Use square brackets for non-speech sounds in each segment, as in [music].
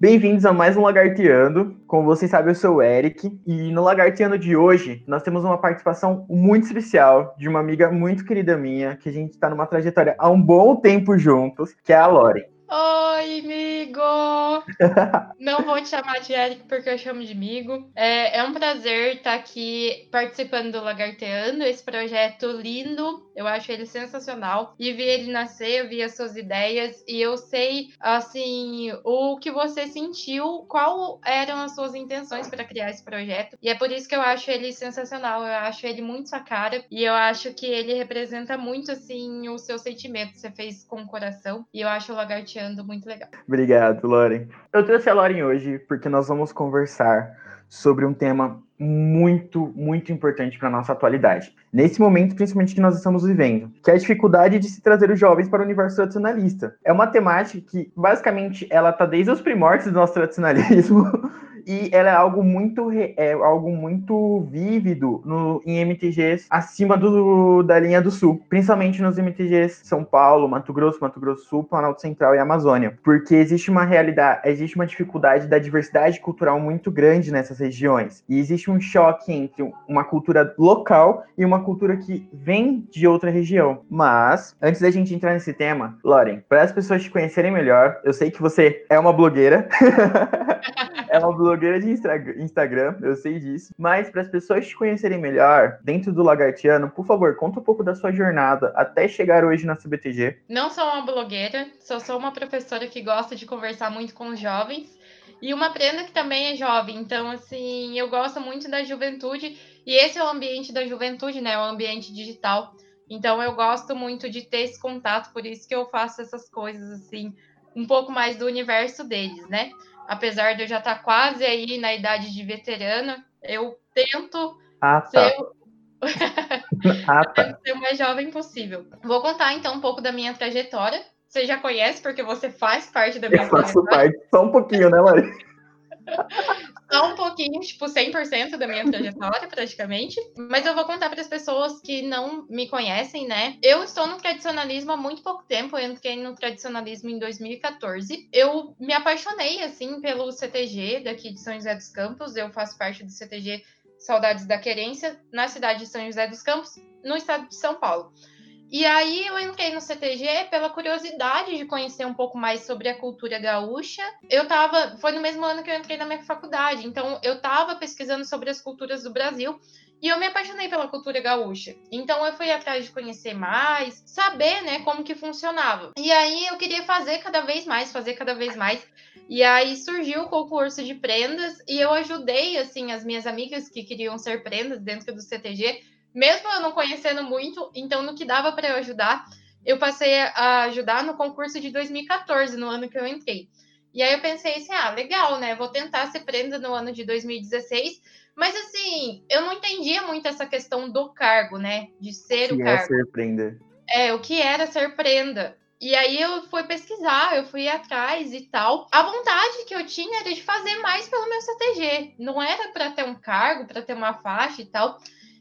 Bem-vindos a mais um Lagarteando. Como vocês sabem, eu sou o Eric. E no Lagarteando de hoje, nós temos uma participação muito especial de uma amiga muito querida minha, que a gente está numa trajetória há um bom tempo juntos, que é a Lore. Oi, amigo! Não vou te chamar de Eric porque eu chamo de amigo. É, é um prazer estar aqui participando do Lagarteando, esse projeto lindo. Eu acho ele sensacional. E vi ele nascer, eu vi as suas ideias e eu sei, assim, o que você sentiu, qual eram as suas intenções para criar esse projeto. E é por isso que eu acho ele sensacional. Eu acho ele muito sua cara e eu acho que ele representa muito, assim, o seu sentimento. Você fez com o coração e eu acho o Lagarteando muito legal. Obrigado, Loren. Eu trouxe a Loren hoje porque nós vamos conversar sobre um tema muito, muito importante para a nossa atualidade. Nesse momento, principalmente que nós estamos vivendo, que é a dificuldade de se trazer os jovens para o universo tradicionalista. É uma temática que, basicamente, ela está desde os primórdios do nosso tradicionalismo [laughs] e ela é algo muito é algo muito vívido no, em MTGs acima do, da linha do sul, principalmente nos MTGs São Paulo, Mato Grosso, Mato Grosso Sul, Planalto Central e Amazônia, porque existe uma realidade, existe uma dificuldade da diversidade cultural muito grande nessas regiões e existe um choque entre uma cultura local e uma cultura que vem de outra região. Mas antes da gente entrar nesse tema, Loren, para as pessoas te conhecerem melhor, eu sei que você é uma blogueira. [laughs] é uma blogueira de Instagram, eu sei disso. Mas para as pessoas te conhecerem melhor, dentro do Lagartiano, por favor, conta um pouco da sua jornada até chegar hoje na CBTG. Não sou uma blogueira, só sou uma professora que gosta de conversar muito com os jovens. E uma prenda que também é jovem, então, assim, eu gosto muito da juventude. E esse é o ambiente da juventude, né? O ambiente digital. Então, eu gosto muito de ter esse contato, por isso que eu faço essas coisas, assim, um pouco mais do universo deles, né? Apesar de eu já estar tá quase aí na idade de veterana, eu tento ah, tá. ser [laughs] ah, tá. ser o mais jovem possível. Vou contar então um pouco da minha trajetória. Você já conhece, porque você faz parte da minha eu faço parte, só um pouquinho, né, Maria? [laughs] Só um pouquinho, tipo, 100% da minha trajetória, praticamente. Mas eu vou contar para as pessoas que não me conhecem, né? Eu estou no tradicionalismo há muito pouco tempo. Eu entrei no tradicionalismo em 2014. Eu me apaixonei, assim, pelo CTG daqui de São José dos Campos. Eu faço parte do CTG Saudades da Querência, na cidade de São José dos Campos, no estado de São Paulo. E aí eu entrei no CTG pela curiosidade de conhecer um pouco mais sobre a cultura gaúcha. Eu tava, foi no mesmo ano que eu entrei na minha faculdade, então eu tava pesquisando sobre as culturas do Brasil e eu me apaixonei pela cultura gaúcha. Então eu fui atrás de conhecer mais, saber, né, como que funcionava. E aí eu queria fazer cada vez mais, fazer cada vez mais. E aí surgiu o concurso de prendas e eu ajudei assim as minhas amigas que queriam ser prendas dentro do CTG mesmo eu não conhecendo muito, então no que dava para eu ajudar, eu passei a ajudar no concurso de 2014, no ano que eu entrei. E aí eu pensei assim, ah, legal, né? Vou tentar ser prenda no ano de 2016. Mas assim, eu não entendia muito essa questão do cargo, né? De ser que o cargo. É ser prenda. É, o que era ser prenda. E aí eu fui pesquisar, eu fui atrás e tal. A vontade que eu tinha era de fazer mais pelo meu CTG. Não era para ter um cargo, para ter uma faixa e tal.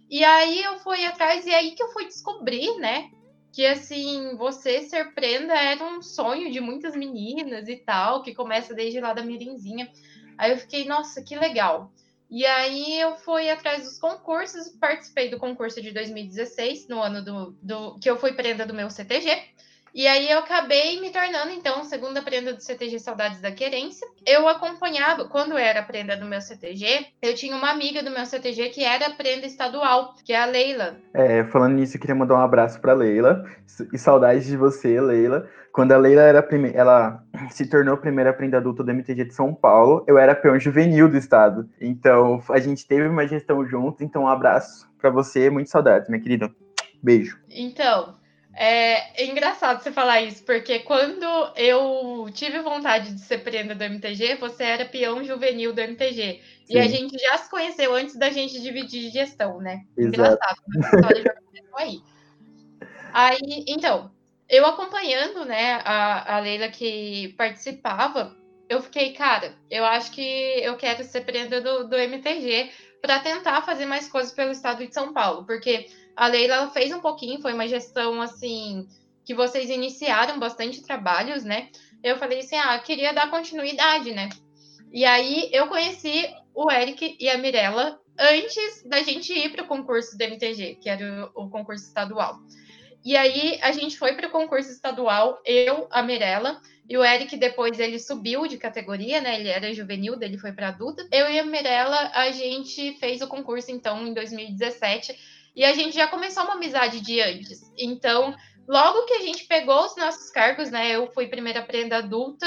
E aí eu fui atrás e aí que eu fui descobrir, né? Que assim, você ser prenda era um sonho de muitas meninas e tal, que começa desde lá da mirinzinha. Aí eu fiquei, nossa, que legal. E aí eu fui atrás dos concursos, participei do concurso de 2016, no ano do, do que eu fui prenda do meu CTG. E aí eu acabei me tornando, então, segunda prenda do CTG Saudades da Querência. Eu acompanhava, quando era prenda do meu CTG, eu tinha uma amiga do meu CTG que era prenda estadual, que é a Leila. É, falando nisso, eu queria mandar um abraço pra Leila. E saudades de você, Leila. Quando a Leila era prime... ela [clears throat] se tornou a primeira prenda adulta do MTG de São Paulo, eu era peão juvenil do estado. Então, a gente teve uma gestão junto, então um abraço para você, muito saudades, minha querida. Beijo. Então, é, é, engraçado você falar isso, porque quando eu tive vontade de ser prenda do MTG, você era peão juvenil do MTG. Sim. E a gente já se conheceu antes da gente dividir gestão, né? Exato. Engraçado, a história já começou aí. Aí, então, eu acompanhando, né, a, a Leila que participava, eu fiquei, cara, eu acho que eu quero ser prenda do, do MTG para tentar fazer mais coisas pelo estado de São Paulo, porque a Leila fez um pouquinho, foi uma gestão assim que vocês iniciaram bastante trabalhos, né? Eu falei assim, ah, queria dar continuidade, né? E aí eu conheci o Eric e a Mirella antes da gente ir para o concurso do MTG, que era o, o, concurso estadual. E aí a gente foi para o concurso estadual, eu, a Mirella, e o Eric depois ele subiu de categoria, né? Ele era juvenil, dele foi para adulta. Eu e a Mirella, a gente fez o concurso então em 2017 e a gente já começou uma amizade de antes. Então, logo que a gente pegou os nossos cargos, né? Eu fui primeira prenda adulta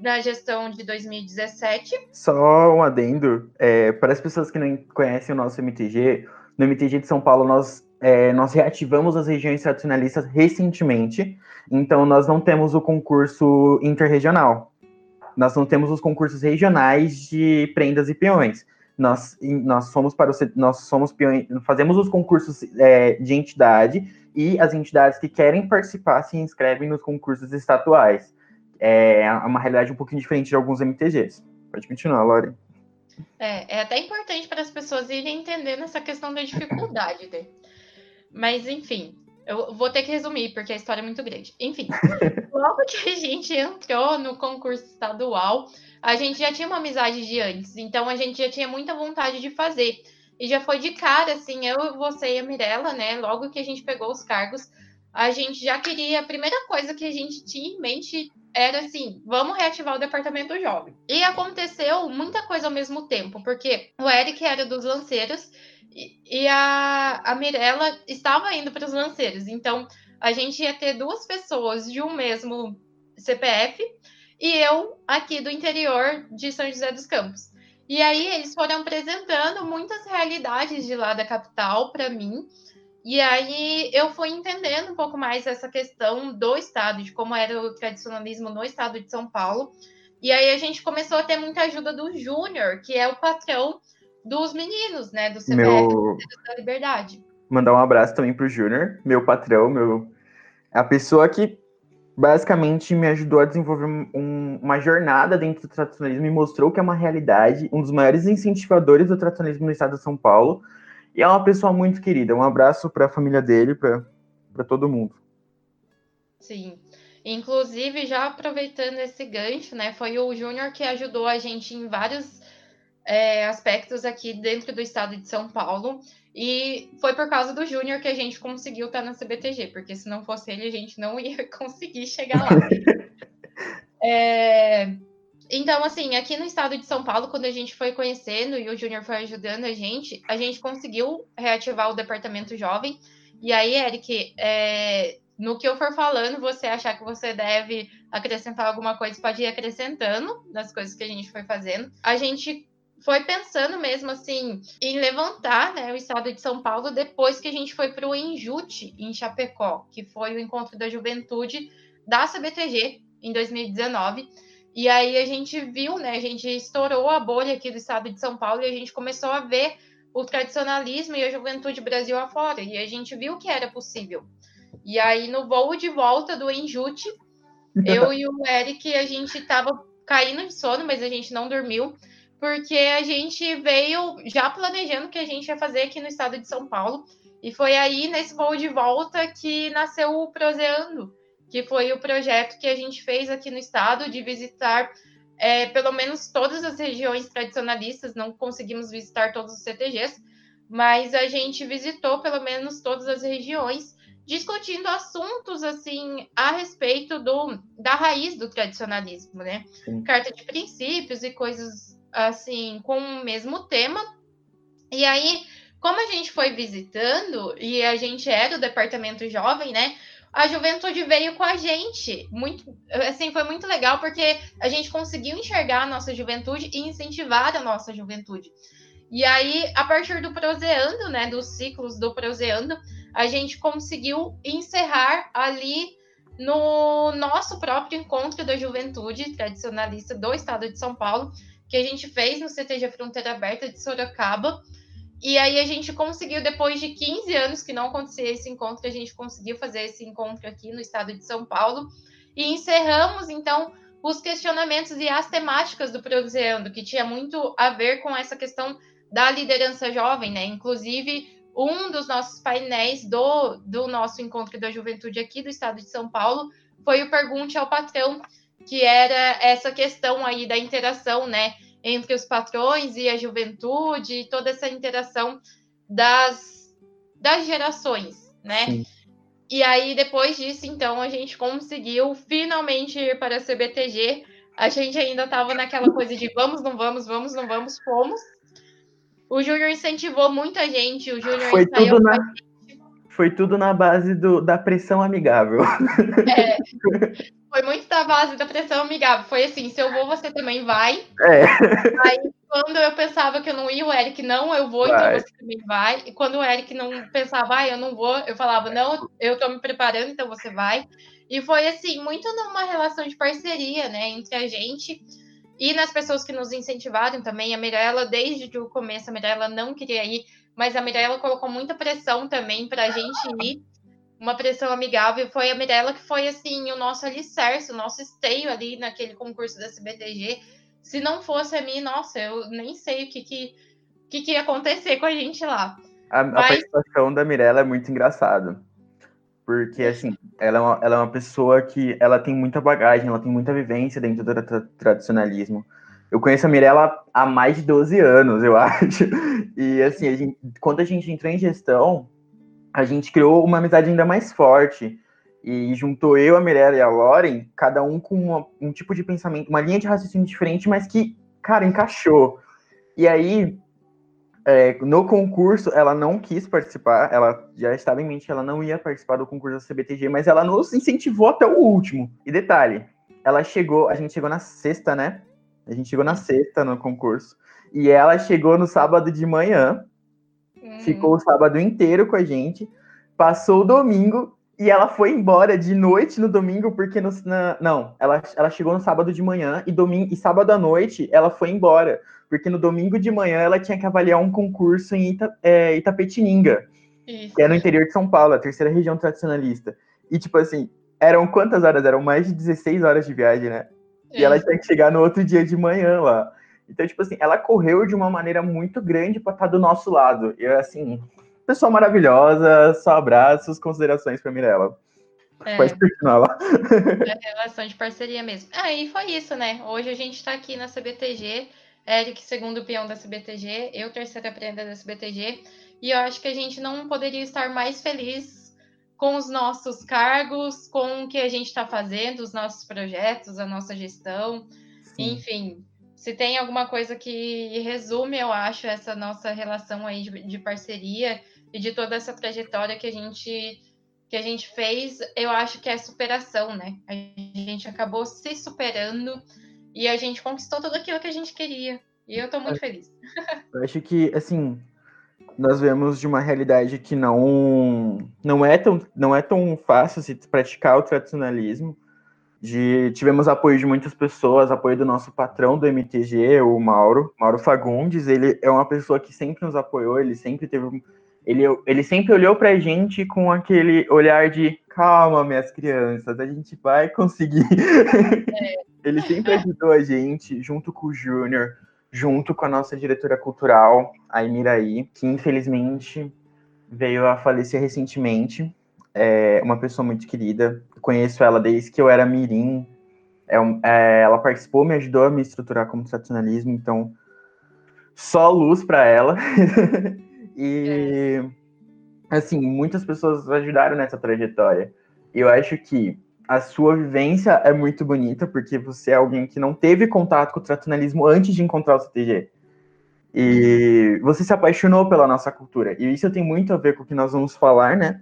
na gestão de 2017. Só um adendo, é, para as pessoas que não conhecem o nosso MTG, no MTG de São Paulo nós, é, nós reativamos as regiões tradicionalistas recentemente, então nós não temos o concurso interregional. Nós não temos os concursos regionais de prendas e peões. Nós, nós somos para o, nós somos fazemos os concursos é, de entidade e as entidades que querem participar se inscrevem nos concursos estatuais é uma realidade um pouquinho diferente de alguns MTGs. Pode continuar, Lore. É, é até importante para as pessoas irem entendendo essa questão da dificuldade. Né? Mas, enfim, eu vou ter que resumir, porque a história é muito grande. Enfim, [laughs] logo que a gente entrou no concurso estadual, a gente já tinha uma amizade de antes, então a gente já tinha muita vontade de fazer. E já foi de cara, assim, eu, você e a Mirella, né? Logo que a gente pegou os cargos, a gente já queria. A primeira coisa que a gente tinha em mente era assim: vamos reativar o departamento jovem. E aconteceu muita coisa ao mesmo tempo, porque o Eric era dos lanceiros e, e a, a Mirella estava indo para os lanceiros. Então a gente ia ter duas pessoas de um mesmo CPF e eu aqui do interior de São José dos Campos. E aí eles foram apresentando muitas realidades de lá da capital para mim e aí eu fui entendendo um pouco mais essa questão do Estado, de como era o tradicionalismo no Estado de São Paulo. E aí a gente começou a ter muita ajuda do Júnior, que é o patrão dos meninos, né? Do CBF meu... da Liberdade. Mandar um abraço também pro Júnior, meu patrão, meu. A pessoa que basicamente me ajudou a desenvolver um, uma jornada dentro do tradicionalismo e mostrou que é uma realidade, um dos maiores incentivadores do tradicionalismo no estado de São Paulo. E é uma pessoa muito querida. Um abraço para a família dele, para todo mundo. Sim. Inclusive, já aproveitando esse gancho, né? Foi o Júnior que ajudou a gente em vários é, aspectos aqui dentro do estado de São Paulo. E foi por causa do Júnior que a gente conseguiu estar na CBTG, porque se não fosse ele, a gente não [laughs] ia conseguir chegar lá. [laughs] é, então, assim, aqui no estado de São Paulo, quando a gente foi conhecendo e o Júnior foi ajudando a gente, a gente conseguiu reativar o departamento jovem. E aí, Eric, é, no que eu for falando, você achar que você deve acrescentar alguma coisa, pode ir acrescentando nas coisas que a gente foi fazendo. A gente foi pensando mesmo assim em levantar né, o estado de São Paulo depois que a gente foi para o Injute em Chapecó, que foi o encontro da juventude da CBTG em 2019. E aí a gente viu, né? A gente estourou a bolha aqui do estado de São Paulo e a gente começou a ver o tradicionalismo e a juventude Brasil afora. E a gente viu que era possível. E aí, no voo de volta do Enjute, [laughs] eu e o Eric, a gente tava caindo de sono, mas a gente não dormiu, porque a gente veio já planejando o que a gente ia fazer aqui no estado de São Paulo. E foi aí, nesse voo de volta, que nasceu o Proseando, que foi o projeto que a gente fez aqui no estado de visitar é, pelo menos todas as regiões tradicionalistas, não conseguimos visitar todos os CTGs, mas a gente visitou pelo menos todas as regiões, discutindo assuntos assim a respeito do, da raiz do tradicionalismo, né? Sim. Carta de princípios e coisas assim com o mesmo tema. E aí, como a gente foi visitando e a gente era do departamento jovem, né? a juventude veio com a gente. Muito, assim, foi muito legal porque a gente conseguiu enxergar a nossa juventude e incentivar a nossa juventude. E aí, a partir do Proseando, né, dos ciclos do Proseando, a gente conseguiu encerrar ali no nosso próprio encontro da juventude tradicionalista do estado de São Paulo, que a gente fez no CTG Fronteira Aberta de Sorocaba. E aí a gente conseguiu, depois de 15 anos que não acontecia esse encontro, a gente conseguiu fazer esse encontro aqui no estado de São Paulo. E encerramos, então, os questionamentos e as temáticas do Proseando, que tinha muito a ver com essa questão da liderança jovem, né? Inclusive, um dos nossos painéis do, do nosso encontro da juventude aqui do estado de São Paulo foi o Pergunte ao Patrão, que era essa questão aí da interação, né? entre os patrões e a juventude, toda essa interação das, das gerações, né? Sim. E aí, depois disso, então, a gente conseguiu finalmente ir para a CBTG. A gente ainda estava naquela coisa de vamos, não vamos, vamos, não vamos, fomos. O Júnior incentivou muita gente, o Júnior Foi tudo na foi tudo na base do, da pressão amigável. [laughs] É, foi muito da base da pressão amigável. Foi assim, se eu vou, você também vai. É. Aí, quando eu pensava que eu não ia, o Eric, não, eu vou, então vai. então você também vai. E quando o Eric não pensava, ah, eu não vou, eu falava, não, eu tô me preparando, então você vai. E foi assim, muito numa relação de parceria, né, entre a gente e nas pessoas que nos incentivaram também. A Mirella, desde o começo, a Mirella não queria ir mas a Mirella colocou muita pressão também para a gente ir, uma pressão amigável. Foi a Mirella que foi assim o nosso alicerce, o nosso esteio ali naquele concurso da CBTG. Se não fosse a mim, nossa, eu nem sei o que, que, que, que ia acontecer com a gente lá. A, Mas... a participação da Mirella é muito engraçada. Porque, assim, ela é, uma, ela é uma pessoa que ela tem muita bagagem, ela tem muita vivência dentro do tra tradicionalismo. Eu conheço a Mirella há mais de 12 anos, eu [laughs] acho. E assim, a gente, quando a gente entrou em gestão, a gente criou uma amizade ainda mais forte. E juntou eu, a Mirella e a Lauren, cada um com uma, um tipo de pensamento, uma linha de raciocínio diferente, mas que, cara, encaixou. E aí, é, no concurso, ela não quis participar, ela já estava em mente que ela não ia participar do concurso da CBTG, mas ela nos incentivou até o último. E detalhe, ela chegou, a gente chegou na sexta, né? A gente chegou na sexta no concurso. E ela chegou no sábado de manhã. Uhum. Ficou o sábado inteiro com a gente. Passou o domingo e ela foi embora de noite no domingo, porque no, na, não, ela, ela chegou no sábado de manhã e domingo e sábado à noite ela foi embora, porque no domingo de manhã ela tinha que avaliar um concurso em Ita, é, Itapetininga, Isso. que é no interior de São Paulo, a terceira região tradicionalista. E tipo assim, eram quantas horas? Eram mais de 16 horas de viagem, né? E ela tinha que chegar no outro dia de manhã lá. Então, tipo assim, ela correu de uma maneira muito grande para estar tá do nosso lado. E assim, pessoa maravilhosa, só abraços, considerações para Mirella. É. Pode continuar lá. É relação de parceria mesmo. Ah, e foi isso, né? Hoje a gente está aqui na CBTG, Eric, segundo peão da CBTG, eu, terceira prenda da CBTG, e eu acho que a gente não poderia estar mais feliz com os nossos cargos, com o que a gente está fazendo, os nossos projetos, a nossa gestão, Sim. enfim. Se tem alguma coisa que resume, eu acho, essa nossa relação aí de, de, parceria e de toda essa trajetória que a gente que a gente fez, eu acho que é superação, né? A gente acabou se superando e a gente conquistou tudo aquilo que a gente queria. E eu estou muito eu, feliz. [laughs] Eu acho que, assim, nós vemos de uma realidade que não não é tão não é tão fácil se praticar o tradicionalismo. De, tivemos apoio de muitas pessoas, apoio do nosso patrão do MTG, o Mauro, Mauro Fagundes. Ele é uma pessoa que sempre nos apoiou, ele sempre teve ele, ele sempre olhou para a gente com aquele olhar de calma, minhas crianças, a gente vai conseguir. [laughs] É. ele sempre ajudou a gente, junto com o Júnior, junto com a nossa diretora cultural, a Emiraí, que infelizmente veio a falecer recentemente. É uma pessoa muito querida. conheço ela desde que eu era mirim. É, é, ela participou, me ajudou a me estruturar como tradicionalismo, então só luz para ela. [laughs] e é. assim, muitas pessoas ajudaram nessa trajetória. Eu acho que a sua vivência é muito bonita, porque você é alguém que não teve contato com o tradicionalismo antes de encontrar o CTG. E você se apaixonou pela nossa cultura. E isso tem muito a ver com o que nós vamos falar, né?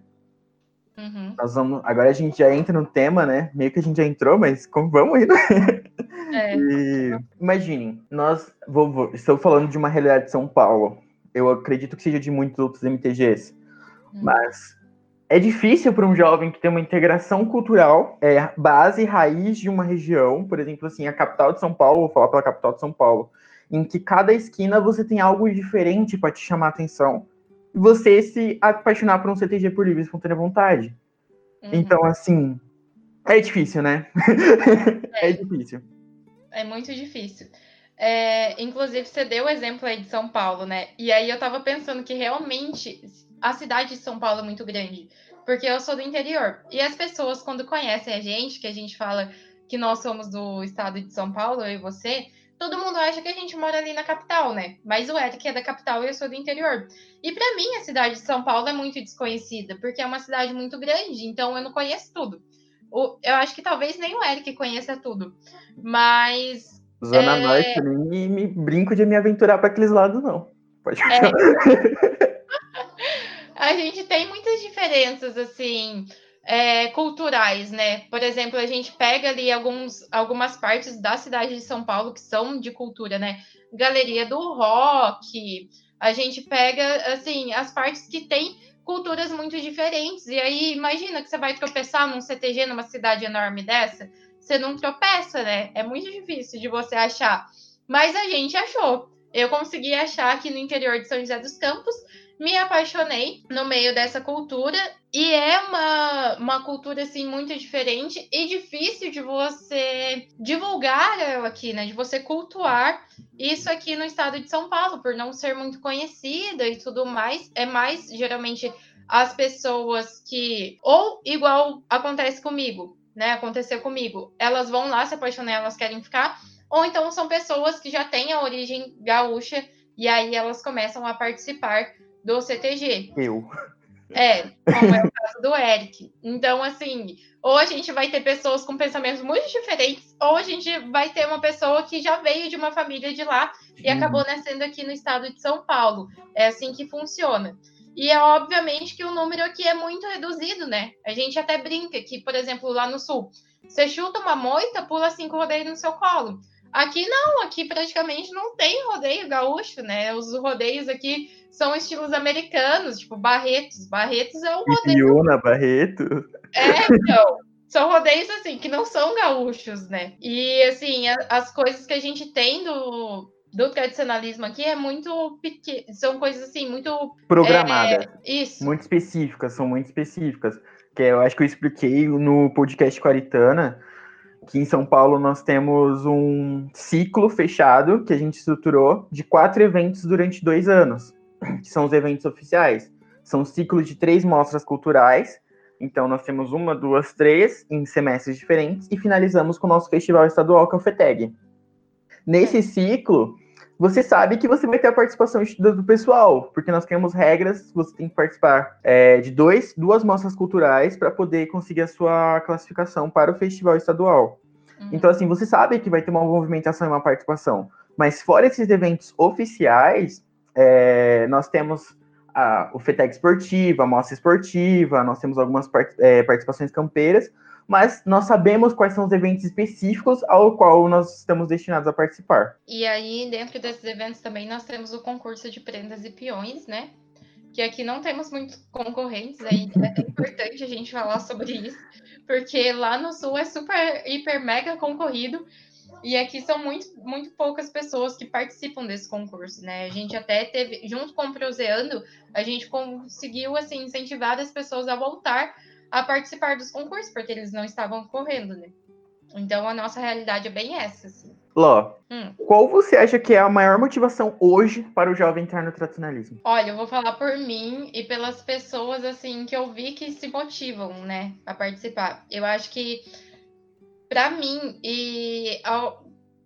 Uhum. Nós vamos, agora a gente já entra no tema, né? Meio que a gente já entrou, mas como vamos indo? É. [laughs] E, imaginem, nós vou, vou, estou falando de uma realidade de São Paulo. Eu acredito que seja de muitos outros MTGs. Uhum. Mas é difícil para um jovem que tem uma integração cultural, é, base, raiz de uma região, por exemplo, assim, a capital de São Paulo, vou falar pela capital de São Paulo, em que cada esquina você tem algo diferente para te chamar a atenção, e você se apaixonar por um CTG por livre espontânea vontade. Uhum. Então, assim, é difícil, né? [laughs] É. é difícil. É muito difícil. É, inclusive, você deu o exemplo aí de São Paulo, né? E aí eu tava pensando que realmente a cidade de São Paulo é muito grande, porque eu sou do interior. E as pessoas, quando conhecem a gente, que a gente fala que nós somos do estado de São Paulo, eu e você, todo mundo acha que a gente mora ali na capital, né? Mas o Eric é da capital e eu sou do interior. E para mim, a cidade de São Paulo é muito desconhecida, porque é uma cidade muito grande, então eu não conheço tudo. Eu acho que talvez nem o Eric conheça tudo. Mas. Zona é... Norte, nem me brinco de me aventurar para aqueles lados, não. Pode é... [laughs] A gente tem muitas diferenças, assim é, culturais, né? Por exemplo, a gente pega ali alguns, algumas partes da cidade de São Paulo que são de cultura, né? Galeria do Rock, a gente pega, assim, as partes que tem culturas muito diferentes. E aí, imagina que você vai tropeçar num CTG numa cidade enorme dessa, você não tropeça, né? É muito difícil de você achar. Mas a gente achou. Eu consegui achar aqui no interior de São José dos Campos me apaixonei no meio dessa cultura e é uma, uma cultura assim muito diferente e difícil de você divulgar ela aqui, né? De você cultuar isso aqui no estado de São Paulo, por não ser muito conhecida e tudo mais. É mais geralmente as pessoas que ou igual acontece comigo, né? Aconteceu comigo. Elas vão lá se apaixonar, elas querem ficar, ou então são pessoas que já têm a origem gaúcha e aí elas começam a participar do CTG. Eu. É, como é o caso do Eric. Então, assim, ou a gente vai ter pessoas com pensamentos muito diferentes, ou a gente vai ter uma pessoa que já veio de uma família de lá e uhum. acabou nascendo aqui no estado de São Paulo. É assim que funciona. E é obviamente que o número aqui é muito reduzido, né? A gente até brinca que, por exemplo, lá no sul, você chuta uma moita, pula cinco rodeios no seu colo. Aqui não, aqui praticamente não tem rodeio gaúcho, né? Os rodeios aqui são estilos americanos, tipo Barretos. Barretos é um rodeio. Fiona, Barreto. É, então. São rodeios, assim, que não são gaúchos, né? E, assim, a, as coisas que a gente tem do, do tradicionalismo aqui é muito. São coisas, assim, muito. Programadas. É, isso. Muito específicas, são muito específicas. Que eu acho que eu expliquei no podcast com a Aritana que em São Paulo nós temos um ciclo fechado que a gente estruturou de quatro eventos durante dois anos [clears throat] que são os eventos oficiais. São ciclos de três mostras culturais. Então, nós temos uma, duas, três em semestres diferentes e finalizamos com o nosso festival estadual, que é o FETEG. Nesse ciclo, você sabe que você vai ter a participação do pessoal, porque nós temos regras, você tem que participar é, de dois, duas mostras culturais para poder conseguir a sua classificação para o festival estadual. Uhum. Então, assim, você sabe que vai ter uma movimentação e uma participação, mas fora esses eventos oficiais, é, nós temos a, o FETEC esportiva, a mostra esportiva, nós temos algumas part, é, participações campeiras, mas nós sabemos quais são os eventos específicos ao qual nós estamos destinados a participar. E aí, dentro desses eventos também, nós temos o concurso de prendas e peões, né? Que aqui não temos muitos concorrentes, aí é importante a gente falar sobre isso, porque lá no Sul é super, hiper, mega concorrido, e aqui são muito, muito poucas pessoas que participam desse concurso, né? A gente até teve, junto com o Proseando, a gente conseguiu, assim, incentivar as pessoas a voltar a participar dos concursos, porque eles não estavam correndo, né? Então, a nossa realidade é bem essa, assim. Ló, hum. qual você acha que é a maior motivação hoje para o jovem entrar no tradicionalismo? Olha, eu vou falar por mim e pelas pessoas, assim, que eu vi que se motivam, né, a participar. Eu acho que para mim e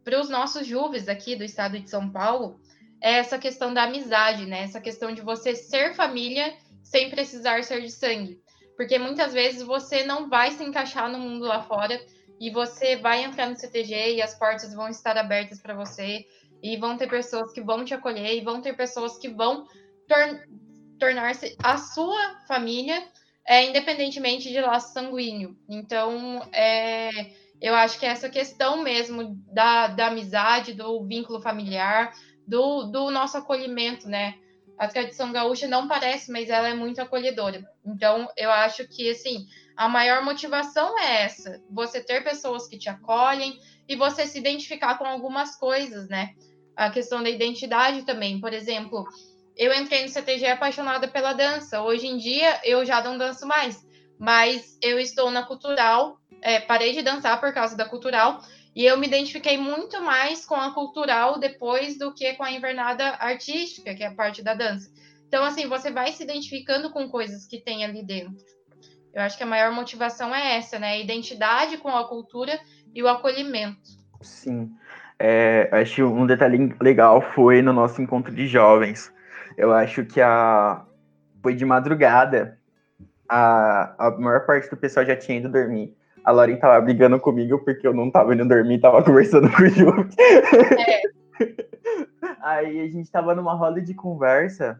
para os nossos jovens aqui do estado de São Paulo, é essa questão da amizade, né? Essa questão de você ser família sem precisar ser de sangue. Porque muitas vezes você não vai se encaixar no mundo lá fora e você vai entrar no CTG e as portas vão estar abertas para você e vão ter pessoas que vão te acolher e vão ter pessoas que vão tor tornar-se a sua família, é, independentemente de laço sanguíneo. Então, é, eu acho que é essa questão mesmo da, da amizade, do vínculo familiar, do, do nosso acolhimento, né? A tradição gaúcha não parece, mas ela é muito acolhedora. Então, eu acho que, assim, a maior motivação é essa: você ter pessoas que te acolhem e você se identificar com algumas coisas, né? A questão da identidade também. Por exemplo, eu entrei no CTG apaixonada pela dança. Hoje em dia, eu já não danço mais, mas eu estou na cultural é, parei de dançar por causa da cultural e eu me identifiquei muito mais com a cultural depois do que com a invernada artística, que é a parte da dança. Então, assim, você vai se identificando com coisas que tem ali dentro. Eu acho que a maior motivação é essa, né? A identidade com a cultura e o acolhimento. Sim. É, acho um detalhe legal foi no nosso encontro de jovens. Eu acho que a foi de madrugada. A, a maior parte do pessoal já tinha ido dormir. A Lauren tava brigando comigo porque eu não tava indo dormir, tava conversando [laughs] com o Ju. É. Aí a gente tava numa roda de conversa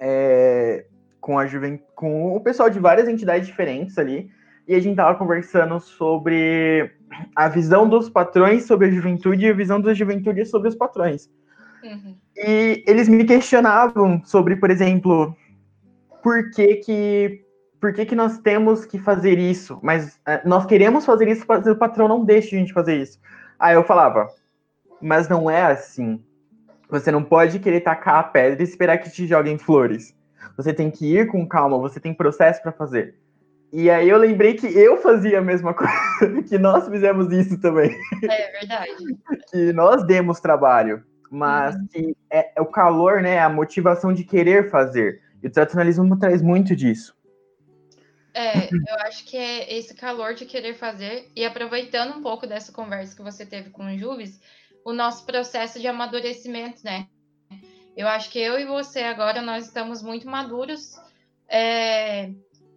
é, com a juven... com o pessoal de várias entidades diferentes ali. E a gente tava conversando sobre a visão dos patrões sobre a juventude e a visão da juventude sobre os patrões. Uhum. E eles me questionavam sobre, por exemplo, por que que, por que, que nós temos que fazer isso, mas é, nós queremos fazer isso, mas o patrão não deixa a gente fazer isso. Aí eu falava, mas não é assim. Você não pode querer tacar a pedra e esperar que te joguem flores. Você tem que ir com calma, você tem processo para fazer. E aí eu lembrei que eu fazia a mesma [laughs] coisa, que nós fizemos isso também. É verdade. [laughs] que nós demos trabalho, mas uhum. que é, é, o calor, né, a motivação de querer fazer. E o tradicionalismo traz muito disso. É, [laughs] eu acho que é esse calor de querer fazer, e aproveitando um pouco dessa conversa que você teve com o Juves, o nosso processo de amadurecimento, né? Eu acho que eu e você agora, nós estamos muito maduros, é,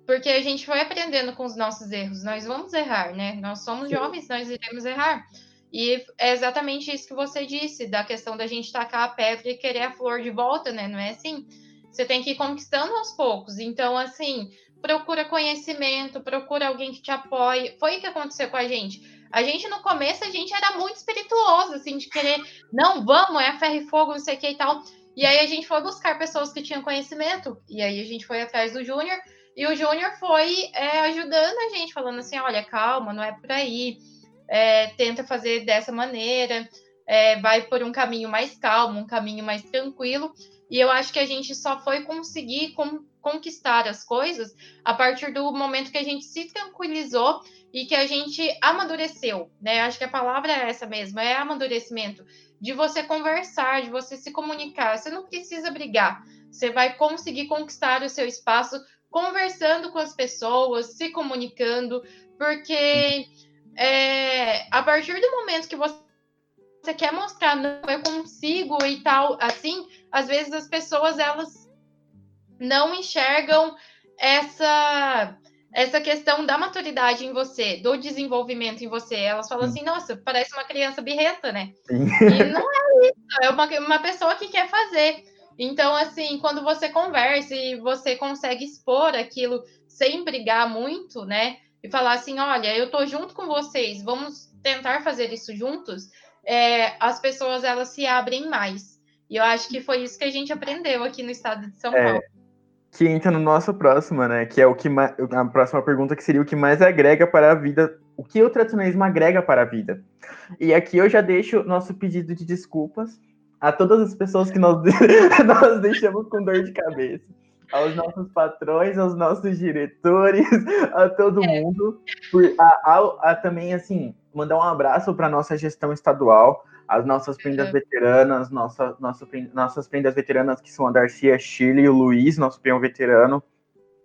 porque a gente foi aprendendo com os nossos erros. Nós vamos errar, né? Nós somos jovens, nós iremos errar. E é exatamente isso que você disse, da questão da gente tacar a pedra e querer a flor de volta, né? Não é assim? Você tem que ir conquistando aos poucos. Então, assim, procura conhecimento, procura alguém que te apoie. Foi o que aconteceu com a gente. A gente, no começo, a gente era muito espirituoso, assim, de querer, não, vamos, é ferro e fogo, não sei o que e tal. E aí a gente foi buscar pessoas que tinham conhecimento. E aí a gente foi atrás do Júnior. E o Júnior foi é, ajudando a gente, falando assim: olha, calma, não é por aí. É, tenta fazer dessa maneira. É, vai por um caminho mais calmo, um caminho mais tranquilo. E eu acho que a gente só foi conseguir com, conquistar as coisas a partir do momento que a gente se tranquilizou e que a gente amadureceu, né? Acho que a palavra é essa mesmo, é amadurecimento. De você conversar, de você se comunicar. Você não precisa brigar. Você vai conseguir conquistar o seu espaço conversando com as pessoas, se comunicando, porque é, a partir do momento que você quer mostrar, não, eu consigo e tal, assim, às vezes as pessoas elas não enxergam essa essa questão da maturidade em você, do desenvolvimento em você. Elas falam assim, nossa, parece uma criança birreta, né? Sim. E não é isso, é uma, uma pessoa que quer fazer. Então, assim, quando você conversa e você consegue expor aquilo sem brigar muito, né? E falar assim, olha, eu tô junto com vocês, vamos tentar fazer isso juntos é, as pessoas elas se abrem mais. E eu acho que foi isso que a gente aprendeu aqui no estado de São é, Paulo. Que entra no nosso próximo, né? Que é o que mais, a próxima pergunta que seria o que mais agrega para a vida, o que o tradicionalismo agrega para a vida. E aqui eu já deixo nosso pedido de desculpas a todas as pessoas que nós, [laughs] nós deixamos com dor de cabeça. Aos nossos patrões, aos nossos diretores, a todo mundo. Por, a, a, a, também, assim, mandar um abraço para nossa gestão estadual, as nossas prendas uhum. veteranas, nossa, nossa, nossas prendas veteranas que são a Darcy, a Shirley e o Luiz, nosso peão veterano,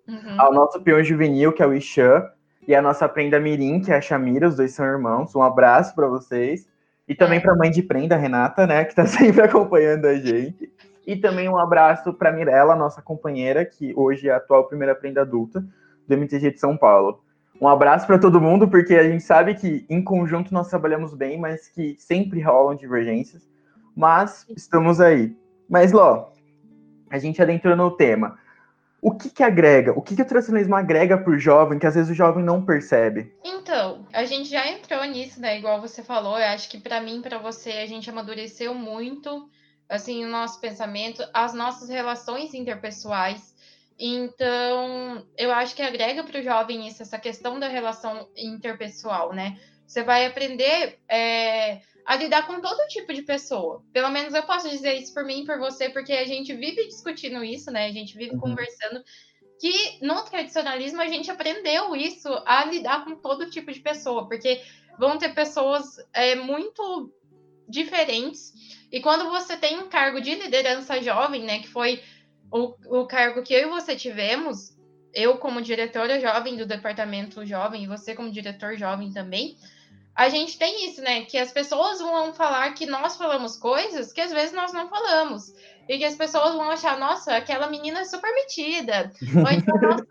uhum. ao nosso peão juvenil, que é o Ixan, e a nossa prenda Mirim, que é a Chamira, os dois são irmãos. Um abraço para vocês. E também é. para a mãe de prenda, Renata, né, que está [laughs] sempre acompanhando a gente. E também um abraço para Mirella, nossa companheira, que hoje é a atual primeira prenda adulta do MTG de São Paulo. Um abraço para todo mundo, porque a gente sabe que em conjunto nós trabalhamos bem, mas que sempre rolam divergências. Mas estamos aí. Mas, Ló, a gente adentrou no tema. O que que agrega? O que que o tradicionalismo agrega para o jovem que às vezes o jovem não percebe? Então, a gente já entrou nisso, né? Igual você falou. Eu acho que para mim, para você, a gente amadureceu muito, assim, o nosso pensamento, as nossas relações interpessoais então, eu acho que agrega para o jovem isso, essa questão da relação interpessoal, né? Você vai aprender é, a lidar com todo tipo de pessoa. Pelo menos eu posso dizer isso por mim e por você, porque a gente vive discutindo isso, né? A gente vive uhum. conversando que no tradicionalismo a gente aprendeu isso, a lidar com todo tipo de pessoa, porque vão ter pessoas é, muito diferentes. E quando você tem um cargo de liderança jovem, né, que foi o, o cargo que eu e você tivemos, eu como diretora jovem do departamento jovem e você como diretor jovem também, a gente tem isso, né? Que as pessoas vão falar que nós falamos coisas que às vezes nós não falamos. E que as pessoas vão achar, nossa, aquela menina é super metida. [laughs] Ou então, nossa,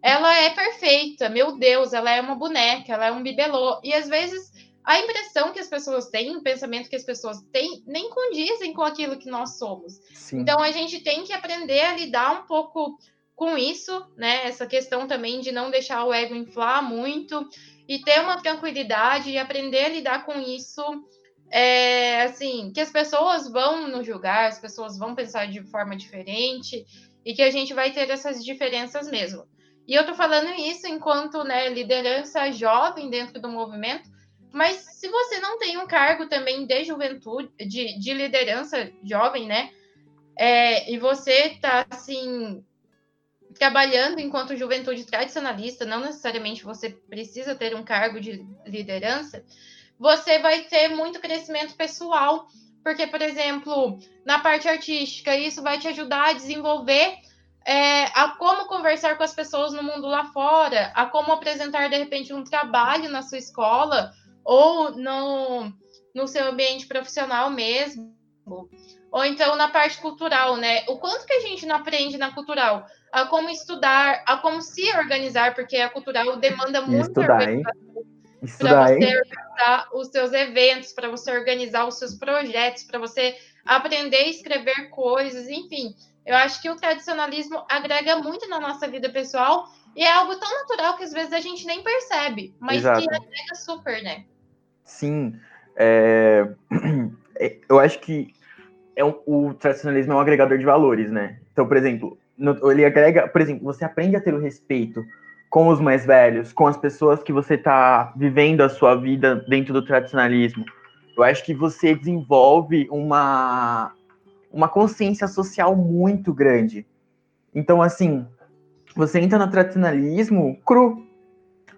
ela é perfeita, meu Deus, ela é uma boneca, ela é um bibelô. E às vezes a impressão que as pessoas têm, o pensamento que as pessoas têm, nem condizem com aquilo que nós somos. Sim. Então a gente tem que aprender a lidar um pouco com isso, né? Essa questão também de não deixar o ego inflar muito e ter uma tranquilidade e aprender a lidar com isso. É, assim, que as pessoas vão nos julgar, as pessoas vão pensar de forma diferente e que a gente vai ter essas diferenças mesmo. E eu tô falando isso enquanto né, liderança jovem dentro do movimento, mas se você não tem um cargo também de juventude, de, de liderança jovem, né? É, e você tá assim trabalhando enquanto juventude tradicionalista, não necessariamente você precisa ter um cargo de liderança, você vai ter muito crescimento pessoal, porque, por exemplo, na parte artística, isso vai te ajudar a desenvolver é, a como conversar com as pessoas no mundo lá fora, a como apresentar, de repente, um trabalho na sua escola ou no, no seu ambiente profissional mesmo. Ou então na parte cultural, né? O quanto que a gente não aprende na cultural? A como estudar, a como se organizar, porque a cultural demanda muito estudar, para você hein? organizar os seus eventos, para você organizar os seus projetos, para você aprender a escrever coisas, enfim. Eu acho que o tradicionalismo agrega muito na nossa vida pessoal e é algo tão natural que às vezes a gente nem percebe, mas Exato. que agrega super, né? Sim. [clears throat] É... Eu acho que é um, o tradicionalismo é um agregador de valores, né? Então, por exemplo, no, ele agrega, por exemplo, você aprende a ter o respeito com os mais velhos, com as pessoas que você está vivendo a sua vida dentro do tradicionalismo. Eu acho que você desenvolve uma, uma consciência social muito grande. Então, assim, você entra no tradicionalismo cru.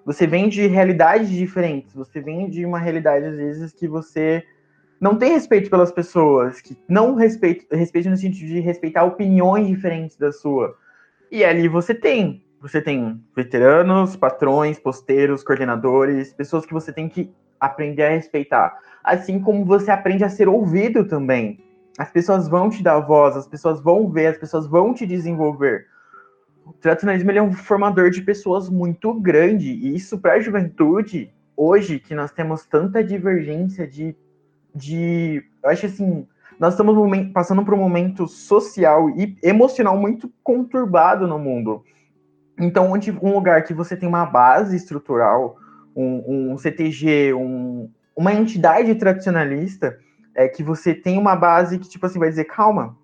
Você vem de realidades diferentes. Você vem de uma realidade, às vezes, que você não tem respeito pelas pessoas, que não respeito, respeito no sentido de respeitar opiniões diferentes da sua. E ali você tem, você tem veteranos, patrões, posteiros, coordenadores, pessoas que você tem que aprender a respeitar. Assim como você aprende a ser ouvido também. As pessoas vão te dar voz, as pessoas vão ver, as pessoas vão te desenvolver. O tradicionalismo ele é um formador de pessoas muito grande, e isso para a juventude, hoje que nós temos tanta divergência de de. Eu acho assim. Nós estamos passando por um momento social e emocional muito conturbado no mundo. Então, onde um lugar que você tem uma base estrutural, um, um CTG, um, uma entidade tradicionalista, é que você tem uma base que, tipo assim, vai dizer, calma,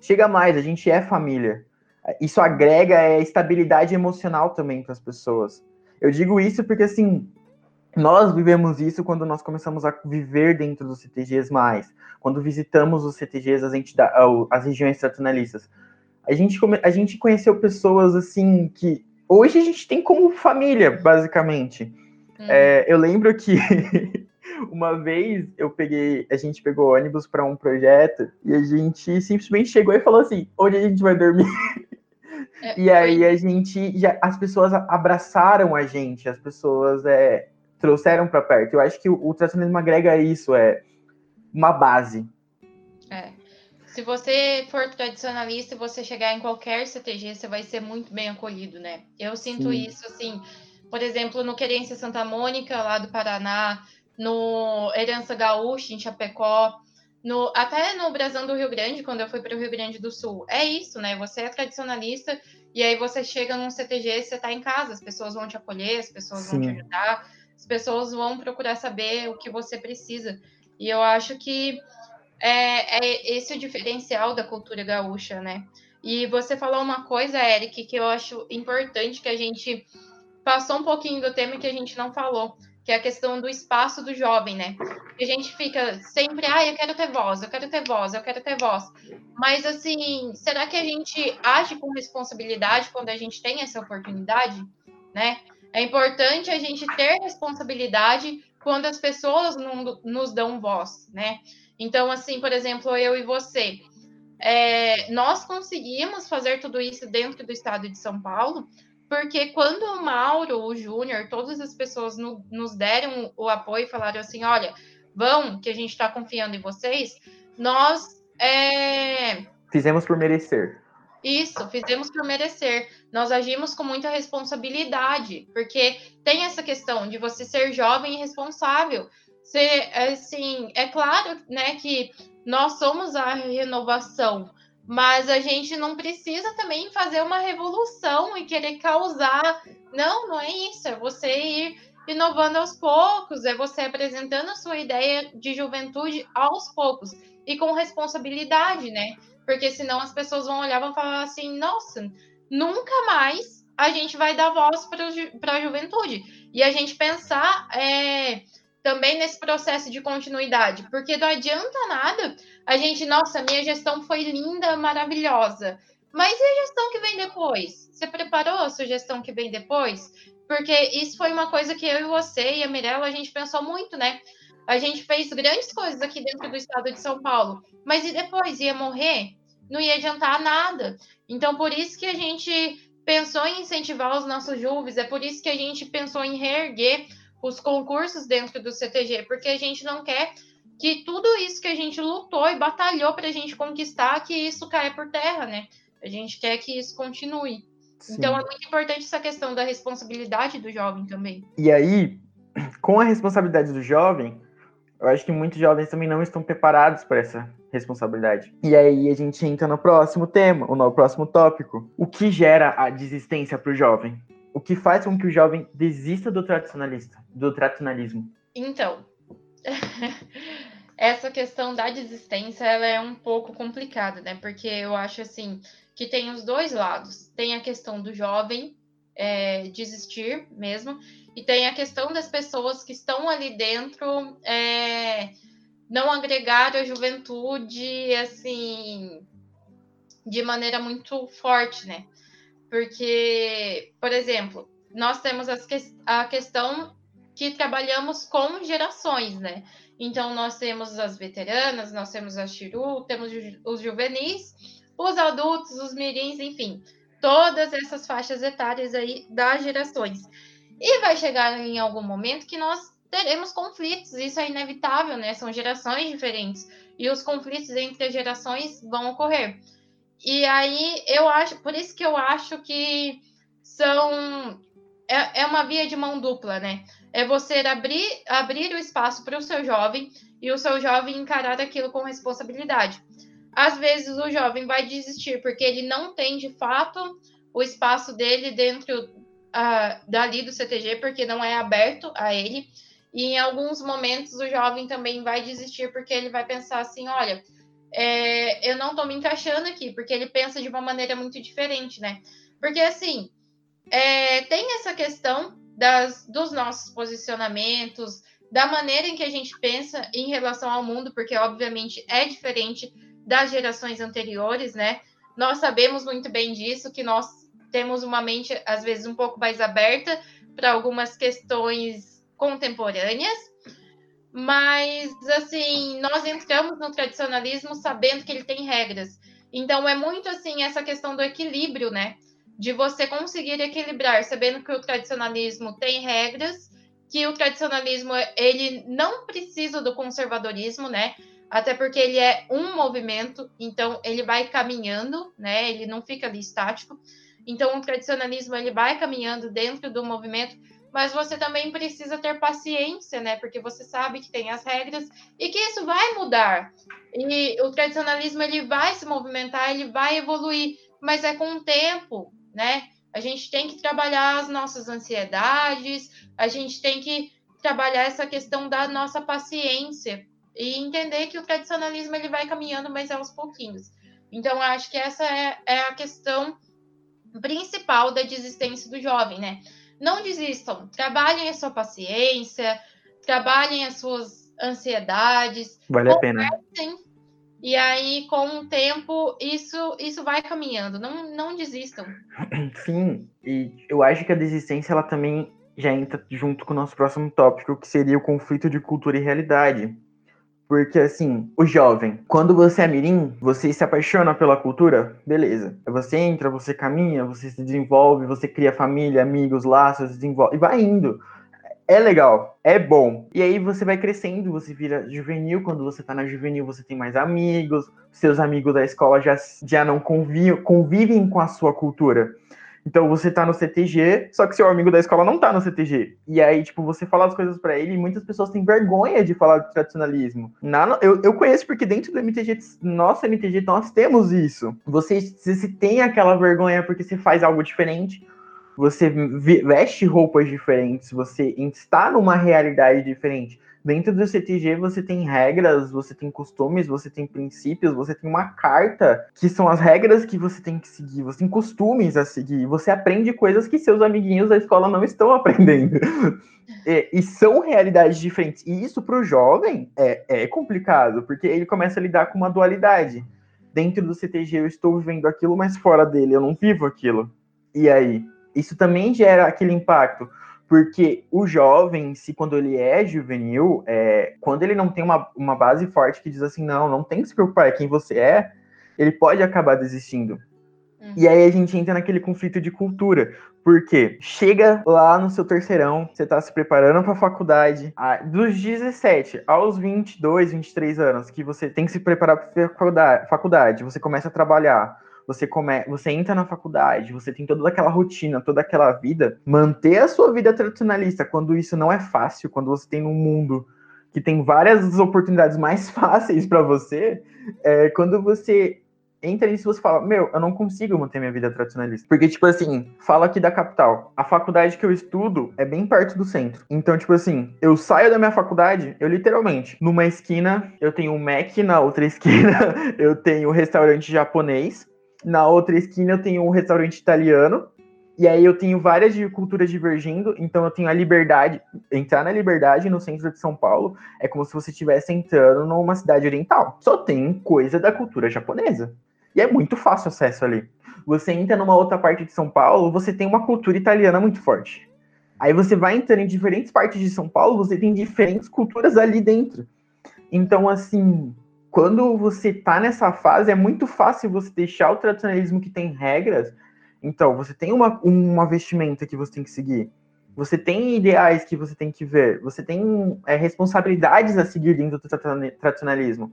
chega mais, a gente é família. Isso agrega é, estabilidade emocional também para as pessoas. Eu digo isso porque, assim, nós vivemos isso quando nós começamos a viver dentro dos CTGs mais, quando visitamos os CTGs, as, entidades, as regiões tradicionalistas. A gente, a gente conheceu pessoas assim que hoje a gente tem como família, basicamente. Hum. É, eu lembro que [laughs] uma vez eu peguei, a gente pegou ônibus para um projeto e a gente simplesmente chegou e falou assim: onde a gente vai dormir? É, e aí a gente, já, as pessoas abraçaram a gente, as pessoas é, trouxeram para perto. Eu acho que o, o tradicionalismo agrega isso, é uma base. É. Se você for tradicionalista e você chegar em qualquer CTG, você vai ser muito bem acolhido, né? Eu sinto Sim. isso, assim, por exemplo, no Querência Santa Mônica, lá do Paraná, no Herança Gaúcha, em Chapecó, no, até no Brasão do Rio Grande, quando eu fui para o Rio Grande do Sul. É isso, né? Você é tradicionalista e aí você chega num CTG, você está em casa, as pessoas vão te acolher, as pessoas Sim. vão te ajudar as pessoas vão procurar saber o que você precisa. E eu acho que é, é esse o diferencial da cultura gaúcha, né? E você falou uma coisa, Eric, que eu acho importante que a gente passou um pouquinho do tema que a gente não falou, que é a questão do espaço do jovem, né? A gente fica sempre, ah, eu quero ter voz, eu quero ter voz, eu quero ter voz. Mas assim, será que a gente age com responsabilidade quando a gente tem essa oportunidade, né? É importante a gente ter responsabilidade quando as pessoas não, nos dão voz, né? Então, assim, por exemplo, eu e você, é, nós conseguimos fazer tudo isso dentro do estado de São Paulo porque quando o Mauro, o Júnior, todas as pessoas no, nos deram o apoio e falaram assim: olha, vão, que a gente está confiando em vocês, nós. É... Fizemos por merecer. Isso, fizemos por merecer. Nós agimos com muita responsabilidade, porque tem essa questão de você ser jovem e responsável. Ser, assim, é claro, né, que nós somos a renovação, mas a gente não precisa também fazer uma revolução e querer causar. Não, não é isso. É você ir inovando aos poucos, é você apresentando a sua ideia de juventude aos poucos e com responsabilidade, né? Porque senão as pessoas vão olhar e vão falar assim: nossa, nunca mais a gente vai dar voz para a juventude. E a gente pensar é, também nesse processo de continuidade, porque não adianta nada a gente, nossa, minha gestão foi linda, maravilhosa. Mas e a gestão que vem depois? Você preparou a sua gestão que vem depois? Porque isso foi uma coisa que eu e você e a Mirella, a gente pensou muito, né? A gente fez grandes coisas aqui dentro do estado de São Paulo, mas e depois ia morrer? Não ia adiantar nada. Então, por isso que a gente pensou em incentivar os nossos jovens, é por isso que a gente pensou em reerguer os concursos dentro do CTG, porque a gente não quer que tudo isso que a gente lutou e batalhou para a gente conquistar, que isso caia por terra, né? A gente quer que isso continue. Sim. Então é muito importante essa questão da responsabilidade do jovem também. E aí, [clears throat] com a responsabilidade do jovem, eu acho que muitos jovens também não estão preparados para essa responsabilidade. E aí a gente entra no próximo tema, ou no próximo tópico. O que gera a desistência para o jovem? O que faz com que o jovem desista do tradicionalista, do tradicionalismo? Então, [laughs] essa questão da desistência ela é um pouco complicada, né? Porque eu acho assim que tem os dois lados. Tem a questão do jovem é, desistir mesmo, e tem a questão das pessoas que estão ali dentro é, não agregar a juventude assim de maneira muito forte, né? Porque, por exemplo, nós temos a questão que trabalhamos com gerações, né? Então, nós temos as veteranas, nós temos a Chiru, temos os juvenis, os adultos, os mirins, enfim, todas essas faixas etárias aí das gerações. E vai chegar em algum momento que nós teremos conflitos, isso é inevitável, né? São gerações diferentes e os conflitos entre as gerações vão ocorrer. E aí eu acho, por isso que eu acho que são é, é uma via de mão dupla, né? É você abrir, abrir o espaço para o seu jovem e o seu jovem encarar aquilo com responsabilidade. Às vezes o jovem vai desistir porque ele não tem de fato o espaço dele dentro uh, dali do CTG porque não é aberto a ele. E em alguns momentos o jovem também vai desistir porque ele vai pensar assim: olha, é, eu não estou me encaixando aqui, porque ele pensa de uma maneira muito diferente, né? Porque assim, é, tem essa questão das, dos nossos posicionamentos, da maneira em que a gente pensa em relação ao mundo, porque obviamente é diferente das gerações anteriores, né? Nós sabemos muito bem disso, que nós temos uma mente, às vezes, um pouco mais aberta para algumas questões contemporâneas, mas, assim, nós entramos no tradicionalismo sabendo que ele tem regras. Então, é muito, assim, essa questão do equilíbrio, né? De você conseguir equilibrar, sabendo que o tradicionalismo tem regras, que o tradicionalismo, ele não precisa do conservadorismo, né? Até porque ele é um movimento, então ele vai caminhando, né? Ele não fica ali estático. Então, o tradicionalismo ele vai caminhando dentro do movimento, mas você também precisa ter paciência, né? Porque você sabe que tem as regras e que isso vai mudar. E o tradicionalismo ele vai se movimentar, ele vai evoluir, mas é com o tempo, né? A gente tem que trabalhar as nossas ansiedades, a gente tem que trabalhar essa questão da nossa paciência e entender que o tradicionalismo ele vai caminhando, mas é aos pouquinhos. Então, acho que essa é, é a questão principal da desistência do jovem, né? Não desistam, trabalhem a sua paciência, trabalhem as suas ansiedades. Vale a pena. E aí, com o tempo, isso, isso vai caminhando. Não, não desistam. [clears throat] Sim, e eu acho que a desistência ela também já entra junto com o nosso próximo tópico, que seria o conflito de cultura e realidade. Porque, assim, o jovem, quando você é mirim, você se apaixona pela cultura, beleza. Você entra, você caminha, você se desenvolve, você cria família, amigos, laços, desenvolve, e vai indo é legal, é bom. E aí você vai crescendo, você vira juvenil. Quando você tá na juvenil, você tem mais amigos. Seus amigos da escola já, já não convivem, convivem com a sua cultura. Então você tá no CTG, só que seu amigo da escola não tá no CTG. E aí, tipo, você fala as coisas para ele e muitas pessoas têm vergonha de falar de tradicionalismo. Na, eu, eu conheço porque dentro do MTG, nossa MTG, nós temos isso. Você, você tem aquela vergonha porque você faz algo diferente você veste roupas diferentes, você está numa realidade diferente. Dentro do CTG você tem regras, você tem costumes, você tem princípios, você tem uma carta que são as regras que você tem que seguir, você tem costumes a seguir, você aprende coisas que seus amiguinhos da escola não estão [laughs] aprendendo. e, e, são realidades diferentes. E isso para o jovem é, é complicado, porque ele começa a lidar com uma dualidade. Dentro do CTG eu estou vivendo aquilo, mas fora dele eu não vivo aquilo. E aí? Isso também gera aquele impacto, porque o jovem, se quando ele é juvenil, é, quando ele não tem uma, uma base forte que diz assim, não, não tem que se preocupar, é quem você é, ele pode acabar desistindo. Uhum. E aí a gente entra naquele conflito de cultura, porque chega lá no seu terceirão, você está se preparando para a faculdade, dos 17 aos 22, 23 anos, que você tem que se preparar para faculdade, você começa a trabalhar, você come, você entra na faculdade, você tem toda aquela rotina, toda aquela vida, manter a sua vida tradicionalista quando isso não é fácil, quando você tem um mundo que tem várias oportunidades mais [laughs] fáceis para você, é, quando você entra nisso você fala, meu, eu não consigo manter minha vida tradicionalista. Porque, tipo assim, fala aqui da capital. A faculdade que eu estudo é bem perto do centro. Então, tipo assim, eu saio da minha faculdade, eu literalmente, numa esquina, eu tenho um Mac, na outra [laughs] esquina, eu tenho um restaurante japonês, na outra esquina eu tenho um restaurante italiano. E aí eu tenho várias culturas divergindo, então eu tenho a liberdade, entrar na liberdade no centro de São Paulo é como se você estivesse entrando numa cidade oriental. Só tem coisa da cultura japonesa. E é muito fácil acesso ali. Você entra numa outra parte de São Paulo, você tem uma cultura italiana muito forte. Aí você vai entrando em diferentes partes de São Paulo, você tem diferentes culturas ali dentro. Então, assim, quando você tá nessa fase, é muito fácil você deixar o tradicionalismo que tem regras. Então, você tem uma, uma vestimenta que você tem que seguir. Você tem ideais que você tem que ver. Você tem é, responsabilidades a seguir dentro do tradicionalismo.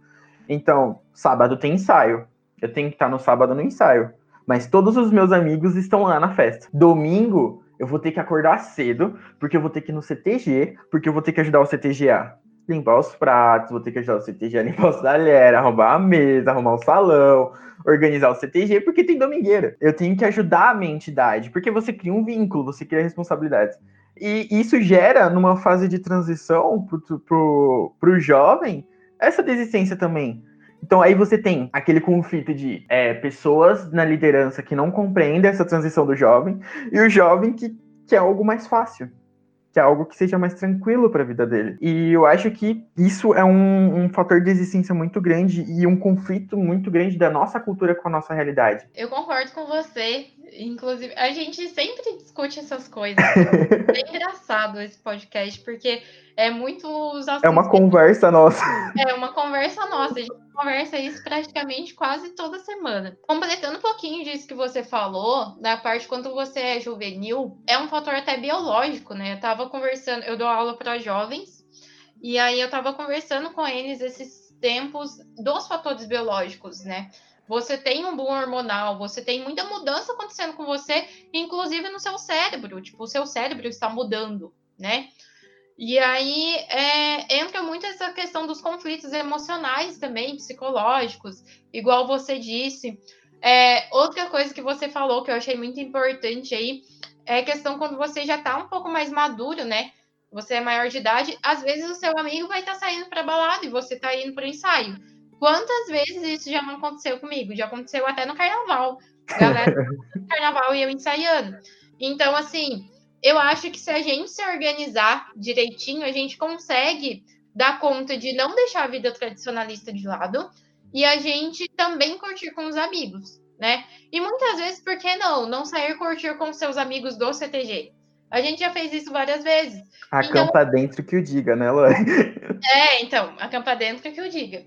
Então, sábado tem ensaio. Eu tenho que estar no sábado no ensaio. Mas todos os meus amigos estão lá na festa. Domingo, eu vou ter que acordar cedo, porque eu vou ter que ir no CTG, porque eu vou ter que ajudar o CTGA limpar os pratos, vou ter que ajudar o CTG a limpar os [laughs] talheres, arrumar a mesa, arrumar o salão, organizar o CTG, porque tem domingueira. Eu tenho que ajudar a minha entidade, porque você cria um vínculo, você cria responsabilidades. E isso gera, numa fase de transição pro, pro jovem, essa desistência também. Então aí você tem aquele conflito de é, pessoas na liderança que não compreendem essa transição do jovem, e o jovem que quer algo mais fácil que é algo que seja mais tranquilo para a vida dele. E eu acho que isso é um, um, fator de existência muito grande e um conflito muito grande da nossa cultura com a nossa realidade. Eu concordo com você. Inclusive, a gente sempre discute essas coisas. [laughs] é engraçado esse podcast, porque é muito. É uma conversa nossa. É uma conversa nossa. A gente conversa isso praticamente quase toda semana. Completando um pouquinho disso que você falou, da parte quando você é juvenil, é um fator até biológico, né? Eu tava conversando, eu dou aula para jovens, e aí eu tava conversando com eles esses tempos dos fatores biológicos, né? Você tem um boom hormonal, você tem muita mudança acontecendo com você, inclusive no seu cérebro. Tipo, o seu cérebro está mudando, né? E aí é, entra muito essa questão dos conflitos emocionais também, psicológicos, igual você disse. É, outra coisa que você falou que eu achei muito importante aí é a questão quando você já está um pouco mais maduro, né? Você é maior de idade, às vezes o seu amigo vai estar tá saindo para balada e você está indo para ensaio. Quantas vezes isso já não aconteceu comigo? Já aconteceu até no carnaval. Galera, [laughs] no carnaval e eu ensaiando. Então, assim, eu acho que se a gente se organizar direitinho, a gente consegue dar conta de não deixar a vida tradicionalista de lado e a gente também curtir com os amigos, né? E muitas vezes, por que não? Não sair curtir com seus amigos do CTG. A gente já fez isso várias vezes. Acampa então, dentro que o diga, né, Lore? É, então, acampa dentro que o diga.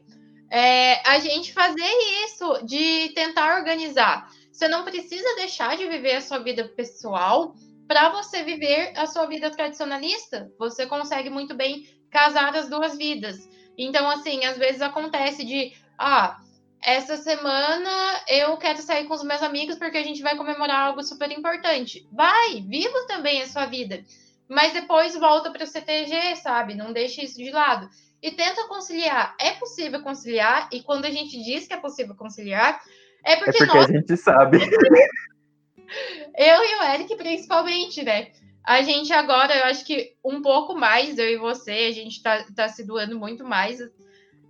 É, a gente fazer isso, de tentar organizar. Você não precisa deixar de viver a sua vida pessoal para você viver a sua vida tradicionalista. Você consegue muito bem casar as duas vidas. Então, assim, às vezes acontece de, ah, essa semana eu quero sair com os meus amigos porque a gente vai comemorar algo super importante. Vai, viva também a sua vida. Mas depois volta para o CTG, sabe? Não deixe isso de lado. E tenta conciliar. É possível conciliar, e quando a gente diz que é possível conciliar, é porque, é porque nós... a gente sabe. [laughs] eu e o Eric, principalmente, né? A gente agora, eu acho que um pouco mais, eu e você, a gente tá, tá se doando muito mais.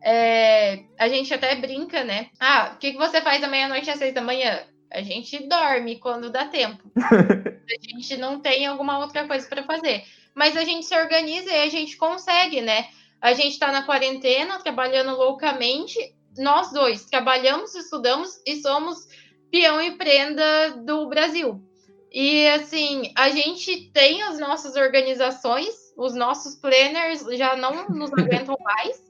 É, a gente até brinca, né? Ah, o que, que você faz da meia-noite às seis da manhã? A gente dorme quando dá tempo. [laughs] a gente não tem alguma outra coisa para fazer. Mas a gente se organiza e a gente consegue, né? A gente está na quarentena, trabalhando loucamente. Nós dois trabalhamos, estudamos e somos peão e prenda do Brasil. E assim, a gente tem as nossas organizações, os nossos planners já não nos aguentam [laughs] mais,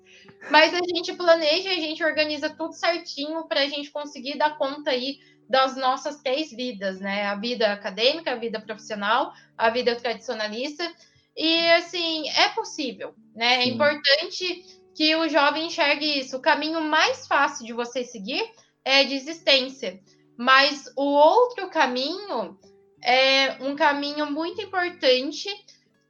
mas a gente planeja, a gente organiza tudo certinho para a gente conseguir dar conta aí das nossas três vidas, né? A vida acadêmica, a vida profissional, a vida tradicionalista. E assim, é possível, né? É Sim. Importante que o jovem enxergue isso. O caminho mais fácil de você seguir é a desistência. Mas o outro caminho é um caminho muito importante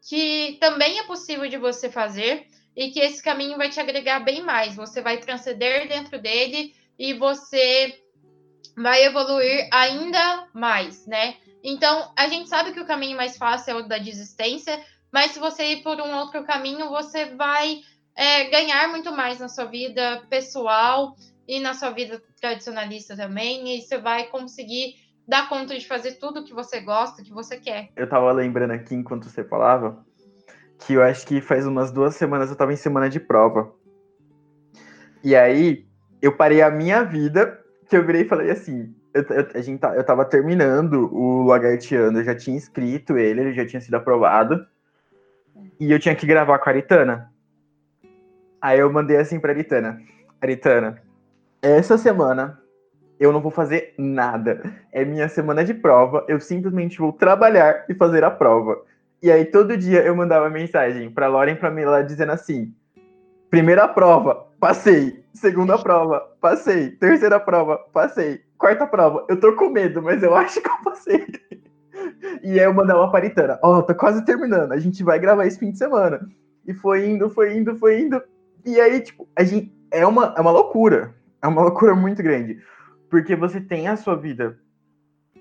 que também é possível de você fazer e que esse caminho vai te agregar bem mais. Você vai transcender dentro dele e você vai evoluir ainda mais, né? Então, a gente sabe que o caminho mais fácil é o da desistência, mas se você ir por um outro caminho, você vai é, ganhar muito mais na sua vida pessoal e na sua vida tradicionalista também, e você vai conseguir dar conta de fazer tudo que você gosta, que você quer. Eu tava lembrando aqui enquanto você falava que eu acho que faz umas duas semanas eu tava em semana de prova. E aí eu parei a minha vida, que eu virei e falei assim, eu, eu, a gente tá, eu tava terminando o Lagartiano, eu já tinha escrito ele, ele já tinha sido aprovado. E eu tinha que gravar com a Aritana. Aí eu mandei assim pra Aritana. Aritana, essa semana eu não vou fazer nada. É minha semana de prova, eu simplesmente vou trabalhar e fazer a prova. E aí todo dia eu mandava mensagem pra Lauren e pra Mila dizendo assim: primeira prova, passei. Segunda prova, passei. Terceira prova, passei. Quarta prova, eu tô com medo, mas eu acho que eu passei. E aí eu mandava pra Paritana, ó, oh, tô quase terminando, a gente vai gravar esse fim de semana. E foi indo, foi indo, foi indo. E aí, tipo, a gente. É uma, é uma loucura. É uma loucura muito grande. Porque você tem a sua vida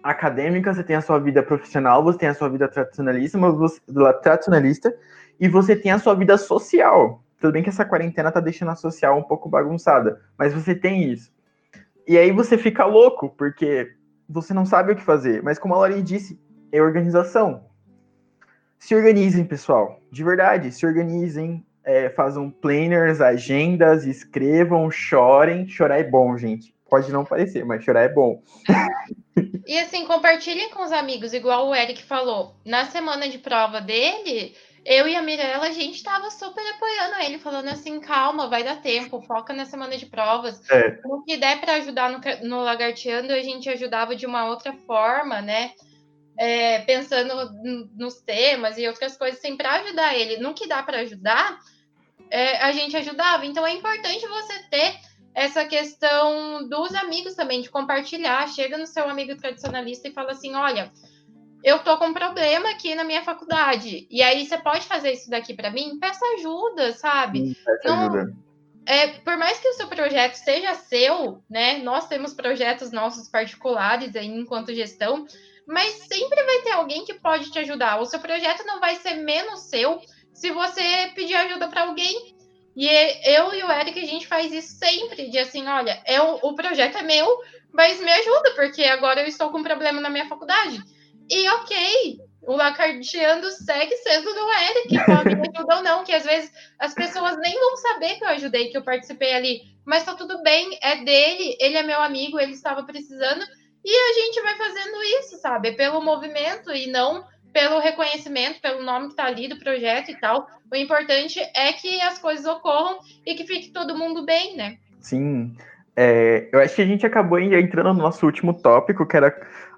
acadêmica, você tem a sua vida profissional, você tem a sua vida tradicionalista, mas você, tradicionalista, e você tem a sua vida social. Tudo bem que essa quarentena tá deixando a social um pouco bagunçada, mas você tem isso. E aí você fica louco, porque você não sabe o que fazer. Mas como a Lauren disse, é organização. Se organizem, pessoal. De verdade, se organizem. É, façam planners, agendas, escrevam, chorem. Chorar é bom, gente. Pode não parecer, mas chorar é bom. E assim, compartilhem com os amigos, igual o Eric falou. Na semana de prova dele, eu e a Mirella, a gente tava super apoiando ele, falando assim, calma, vai dar tempo, foca na semana de provas. É. O que der para ajudar no, no Lagarteando, a gente ajudava de uma outra forma, né? É, pensando nos temas e outras coisas, assim, para ajudar ele. No que dá para ajudar, é, a gente ajudava. Então é importante você ter essa questão dos amigos também, de compartilhar. Chega no seu amigo tradicionalista e fala assim: olha, eu tô com um problema aqui na minha faculdade. E aí você pode fazer isso daqui para mim? Peça ajuda, sabe? peça Não, ajuda. É, por mais que o seu projeto seja seu, né? Nós temos projetos nossos particulares aí enquanto gestão, mas sempre vai ter alguém que pode te ajudar. O seu projeto não vai ser menos seu se você pedir ajuda para alguém e eu e o Eric, a gente faz isso sempre, de assim, olha, é o, projeto é meu, mas me ajuda, porque agora eu estou com um problema na minha faculdade. E ok, o Lacardiano segue sendo do Eric, pode me ajudar ou não, que às vezes as pessoas nem vão saber que eu ajudei, que eu participei ali, mas tá tudo bem, é dele, ele é meu amigo, ele estava precisando, e a gente vai fazendo isso, sabe? É pelo movimento e não pelo reconhecimento, pelo nome que está ali do projeto e tal. O importante é que as coisas ocorram e que fique todo mundo bem, né? Sim. É, eu acho que a gente acabou entrando no nosso último tópico, que era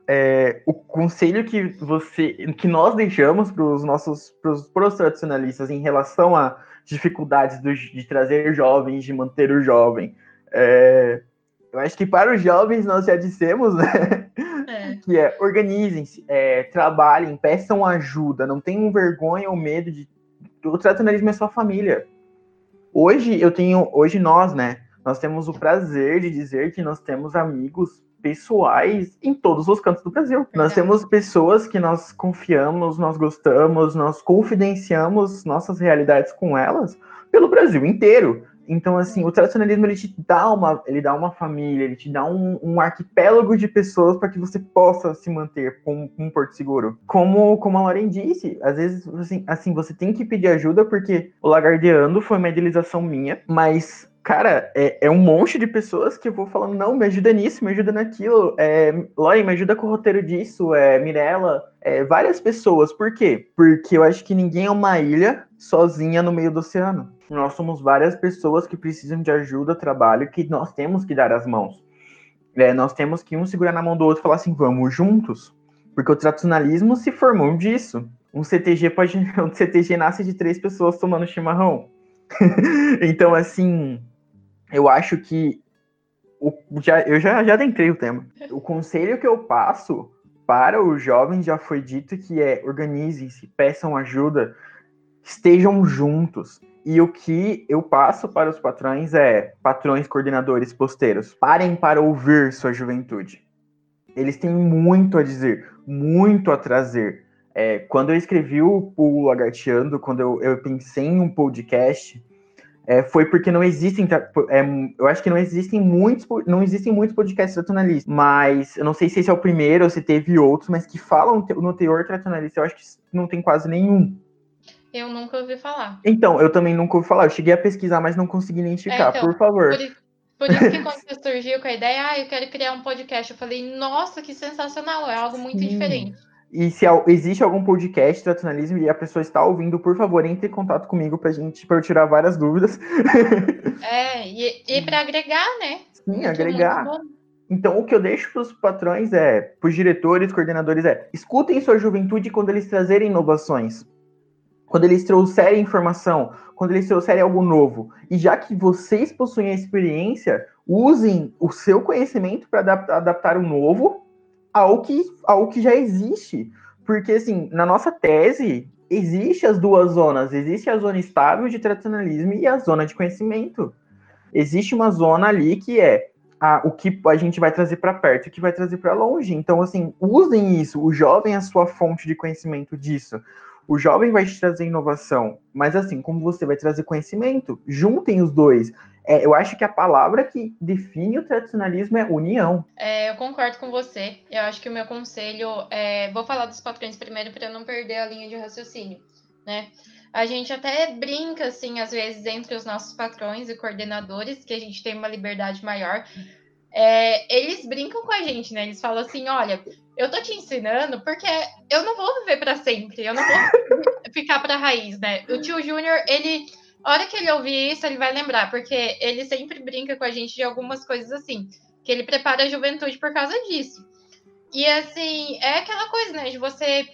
é, o conselho que você, que nós deixamos para os nossos pros, tradicionalistas em relação a dificuldades do, de trazer jovens, de manter o jovem. É, eu acho que para os jovens nós já dissemos, né? É. [laughs] Que é organizem-se, é, trabalhem, peçam ajuda, não tenham vergonha ou medo de. O tradicionalismo é sua família. Hoje eu tenho, hoje nós, né? Nós temos o prazer de dizer que nós temos amigos pessoais em todos os cantos do Brasil. É. Nós temos pessoas que nós confiamos, nós gostamos, nós confidenciamos nossas realidades com elas pelo Brasil inteiro. Então, assim, o tradicionalismo ele te dá uma, ele dá uma família, ele te dá um, um arquipélago de pessoas para que você possa se manter com, com, um porto seguro. Como, como a Lauren disse, às vezes, assim, assim, você tem que pedir ajuda porque o Lagardeando foi uma idealização minha, mas cara, é, é, um monte de pessoas que eu vou falando, não, me ajuda nisso, me ajuda naquilo, é, Lori, me ajuda com o roteiro disso, é, Mirella, é, várias pessoas. Por quê? Porque eu acho que ninguém é uma ilha sozinha no meio do oceano. Nós somos várias pessoas que precisam de ajuda, trabalho, que nós temos que dar as mãos. É, nós temos que um segurar na mão do outro e falar assim, vamos juntos. Porque o tradicionalismo se formou disso. Um CTG pode. [laughs] Um CTG nasce de três pessoas tomando chimarrão. [laughs] então, assim, eu acho que o, já, eu já, já adentrei o tema. O conselho que eu passo para os jovens já foi dito que é organizem-se, peçam ajuda, estejam juntos. E o que eu passo para os patrões é, patrões coordenadores posteiros, parem para ouvir sua juventude. Eles têm muito a dizer, muito a trazer. É, quando eu escrevi o, o Lagarteando, quando eu, eu pensei em um podcast, é, foi porque não existem, é, eu acho que não existem muitos, não existem muitos podcasts tradicionalistas, mas eu não sei se esse é o primeiro ou se teve outros, mas que falam no teor tradicionalista, eu acho que não tem quase nenhum. Eu nunca ouvi falar. Então, eu também nunca ouvi falar. Eu cheguei a pesquisar, mas não consegui identificar. É, então, por favor. Por, por, isso que [laughs] quando você surgiu com a ideia, ah, eu quero criar um podcast, eu falei, nossa, que sensacional, é algo muito Sim. diferente. E se existe algum podcast de tradicionalismo e a pessoa está ouvindo, por favor, entre em contato comigo pra gente para eu tirar várias dúvidas. [laughs] É, e, e para agregar, né? Sim, muito, agregar. Muito então, o que eu deixo para os patrões é, para os diretores, coordenadores, é escutem sua juventude quando eles trazerem inovações, quando eles trouxerem informação, quando eles trouxerem algo novo. E já que vocês possuem a experiência, usem o seu conhecimento para adaptar, adaptar o novo ao que, ao que já existe. Porque, assim, na nossa tese, existe as duas zonas. Existe a zona estável de tradicionalismo e a zona de conhecimento. Existe uma zona ali que é a, o que a gente vai trazer para perto e o que vai trazer para longe. Então, assim, usem isso. O jovem é a sua fonte de conhecimento disso. O jovem vai te trazer inovação, mas assim, como você vai trazer conhecimento, juntem os dois. É, eu acho que a palavra que define o tradicionalismo é união. É, eu concordo com você. Eu acho que o meu conselho é. Vou falar dos patrões primeiro para não perder a linha de raciocínio, né? A gente até brinca, assim, às vezes, entre os nossos patrões e coordenadores, que a gente tem uma liberdade maior. É, eles brincam com a gente, né? Eles falam assim: olha, eu tô te ensinando porque eu não vou viver para sempre, eu não vou [laughs] ficar para raiz, né? O tio Júnior, ele a hora que ele ouvir isso, ele vai lembrar, porque ele sempre brinca com a gente de algumas coisas assim, que ele prepara a juventude por causa disso. E assim, é aquela coisa, né, de você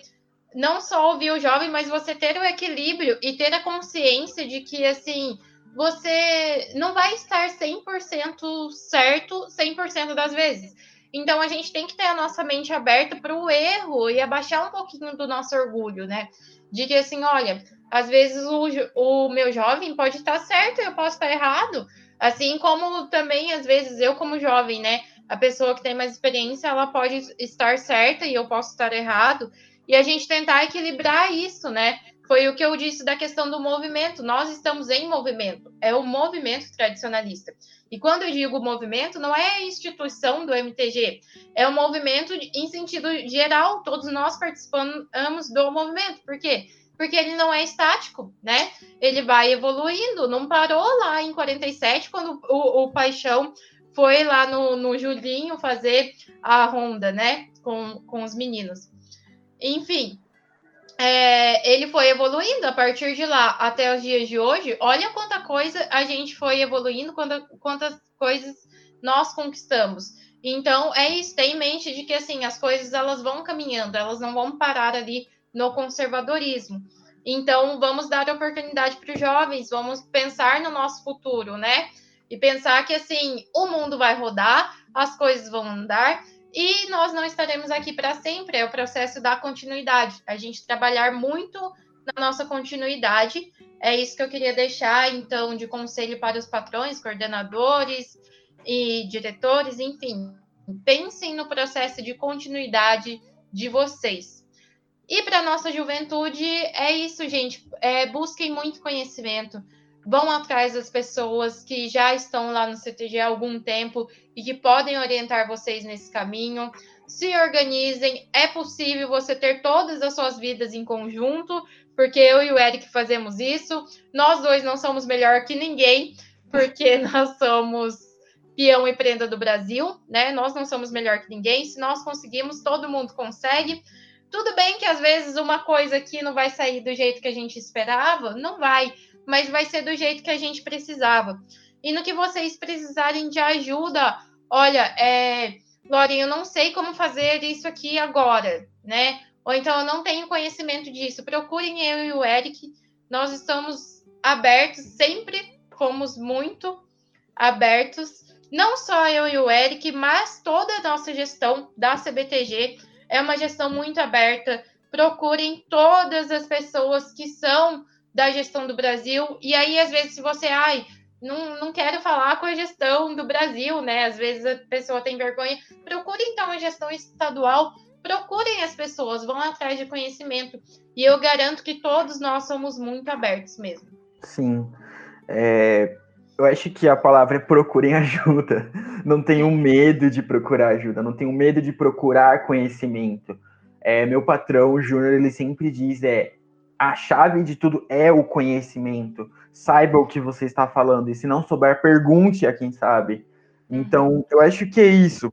não só ouvir o jovem, mas você ter o equilíbrio e ter a consciência de que, assim, você não vai estar 100% certo 100% das vezes. Então, a gente tem que ter a nossa mente aberta para o erro e abaixar um pouquinho do nosso orgulho, né? De que, assim, olha, às vezes o, o meu jovem pode estar certo e eu posso estar errado. Assim como também, às vezes, eu, como jovem, né? A pessoa que tem mais experiência, ela pode estar certa e eu posso estar errado. E a gente tentar equilibrar isso, né? Foi o que eu disse da questão do movimento. Nós estamos em movimento. É o movimento tradicionalista. E quando eu digo movimento, não é a instituição do MTG, é o movimento em sentido geral. Todos nós participamos do movimento. Por quê? porque ele não é estático, né? Ele vai evoluindo, não parou lá em 47, quando o, o Paixão foi lá no, no Julinho fazer a ronda, né? Com, com os meninos. Enfim, é, ele foi evoluindo a partir de lá até os dias de hoje. Olha quanta coisa a gente foi evoluindo, quanta, quantas coisas nós conquistamos. Então, é isso, tem em mente de que assim, as coisas elas vão caminhando, elas não vão parar ali no conservadorismo. Então, vamos dar oportunidade para os jovens, vamos pensar no nosso futuro, né? E pensar que assim, o mundo vai rodar, as coisas vão andar e nós não estaremos aqui para sempre. É o processo da continuidade. A gente trabalhar muito na nossa continuidade. É isso que eu queria deixar, então, de conselho para os patrões, coordenadores e diretores, enfim. Pensem no processo de continuidade de vocês. E para nossa juventude, é isso, gente. É, busquem muito conhecimento vão atrás das pessoas que já estão lá no CTG há algum tempo e que podem orientar vocês nesse caminho. Se organizem, é possível você ter todas as suas vidas em conjunto, porque eu e o Eric fazemos isso. Nós dois não somos melhor que ninguém, porque [laughs] nós somos peão e prenda do Brasil, né? Nós não somos melhor que ninguém. Se nós conseguimos, todo mundo consegue. Tudo bem que às vezes uma coisa aqui não vai sair do jeito que a gente esperava, não vai mas vai ser do jeito que a gente precisava. E no que vocês precisarem de ajuda, olha, é, eu não sei como fazer isso aqui agora, né? Ou então eu não tenho conhecimento disso. Procurem eu e o Eric. Nós estamos abertos, sempre fomos muito abertos. Não só eu e o Eric, mas toda a nossa gestão da CBTG é uma gestão muito aberta. Procurem todas as pessoas que são da gestão do Brasil. E aí, às vezes, se você, ai, não, não quero falar com a gestão do Brasil, né? Às vezes a pessoa tem vergonha. Procure então a gestão estadual, procurem as pessoas, vão atrás de conhecimento. E eu garanto que todos nós somos muito abertos mesmo. Sim. É, eu acho que a palavra é procurem ajuda. [laughs] Não tenham medo de procurar ajuda, não tenham medo de procurar conhecimento. É, meu patrão, o Júnior, ele sempre diz: é a chave de tudo é o conhecimento. Saiba o que você está falando. E se não souber, pergunte a quem sabe. Então, eu acho que é isso.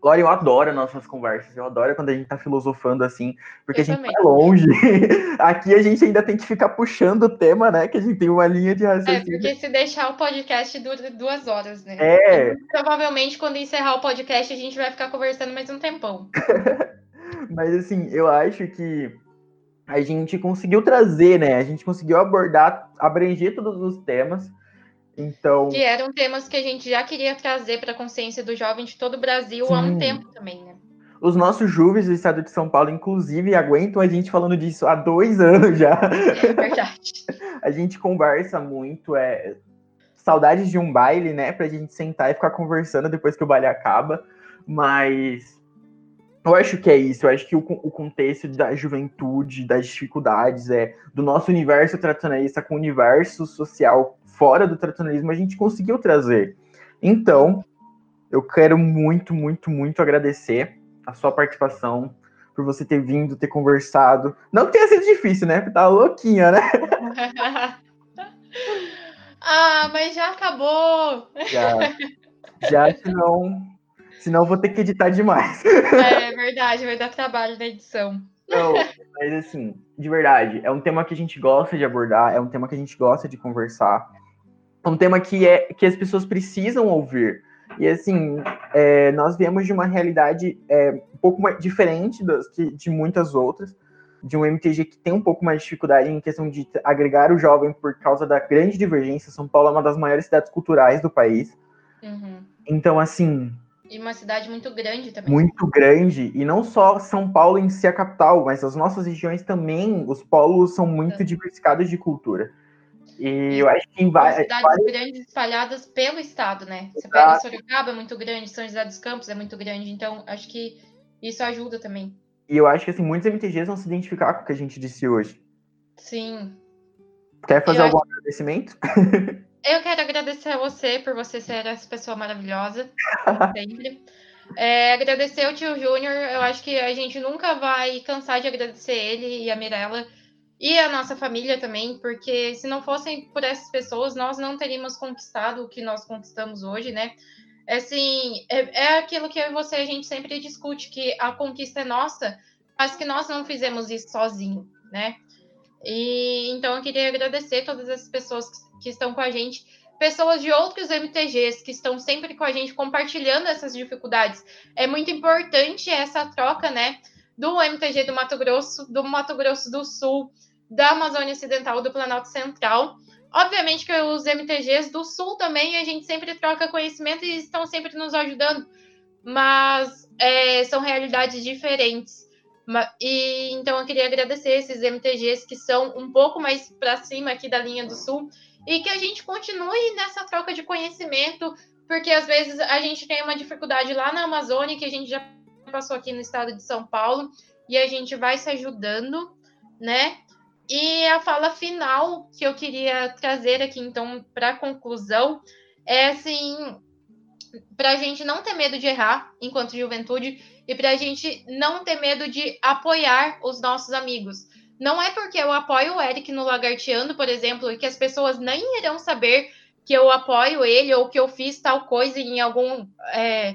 Glória, eu adoro nossas conversas. Eu adoro quando a gente tá filosofando assim, porque eu a gente também. tá longe. [laughs] Aqui a gente ainda tem que ficar puxando o tema, né? Que a gente tem uma linha de raciocínio. É, porque se deixar o podcast dura duas horas, né? É. Provavelmente, quando encerrar o podcast, a gente vai ficar conversando mais um tempão. [laughs] Mas assim, eu acho que a gente conseguiu trazer, né? A gente conseguiu abordar, abranger todos os temas. Então. Que eram temas que a gente já queria trazer para a consciência do jovem de todo o Brasil Sim. há um tempo também, né? Os nossos jovens do estado de São Paulo, inclusive, aguentam a gente falando disso há dois [laughs] anos já. É verdade. a gente conversa muito, é saudades de um baile, né? Pra gente sentar e ficar conversando depois que o baile acaba. Mas eu acho que é isso, eu acho que o, o, contexto da juventude, das dificuldades, é do nosso universo tradicionalista com o universo social fora do tradicionalismo, a gente conseguiu trazer. Então, eu quero muito, muito, muito agradecer a sua participação, por você ter vindo, ter conversado. Não que tenha sido difícil, né? Porque tá louquinha, né? [laughs] ah, mas já acabou! Já, já se não Senão vou ter que editar demais. É [laughs] verdade, vai dar trabalho na edição. Não, [laughs] mas assim, de verdade, é um tema que a gente gosta de abordar, é um tema que a gente gosta de conversar. É um tema que, é, que as pessoas precisam ouvir. E assim, é, nós viemos de uma realidade é, um pouco mais diferente das, de, de muitas outras, de um MTG que tem um pouco mais de dificuldade em questão de agregar o jovem por causa da grande divergência. São Paulo é uma das maiores cidades culturais do país. Uhum. Então, assim, e uma cidade muito grande também. Muito grande. E não só São Paulo em si a capital, mas as nossas regiões também, os polos são muito diversificados de cultura. E, e eu acho que em várias. Cidades grandes espalhadas pelo estado, né? Você pega Sorocaba, é muito grande, São José dos Campos é muito grande, então acho que isso ajuda também. E eu acho que assim, muitos MTGs vão se identificar com o que a gente disse hoje. Sim. Quer fazer eu algum acho... agradecimento? [laughs] Eu quero agradecer a você por você ser essa pessoa maravilhosa. [laughs] sempre. É, agradecer o tio Júnior. Eu acho que a gente nunca vai cansar de agradecer ele e a Mirella e a nossa família também, porque se não fossem por essas pessoas, nós não teríamos conquistado o que nós conquistamos hoje, né? Assim, é, é aquilo que você a gente sempre discute, que a conquista é nossa, mas que nós não fizemos isso sozinho, né? E então eu queria agradecer todas as pessoas que estão com a gente, pessoas de outros MTGs que estão sempre com a gente compartilhando essas dificuldades. É muito importante essa troca, né? Do MTG do Mato Grosso, do Mato Grosso do Sul, da Amazônia Ocidental, do Planalto Central. Obviamente que os MTGs do Sul também a gente sempre troca conhecimento e estão sempre nos ajudando, mas é, são realidades diferentes. E então eu queria agradecer esses MTGs que são um pouco mais para cima aqui da linha do Sul e que a gente continue nessa troca de conhecimento, porque às vezes a gente tem uma dificuldade lá na Amazônia que a gente já passou aqui no estado de São Paulo e a gente vai se ajudando, né? E a fala final que eu queria trazer aqui, então, para conclusão, é assim: para a gente não ter medo de errar enquanto juventude e para a gente não ter medo de apoiar os nossos amigos. Não é porque eu apoio o Eric no Lagarteando, por exemplo, que as pessoas nem irão saber que eu apoio ele ou que eu fiz tal coisa em algum, é,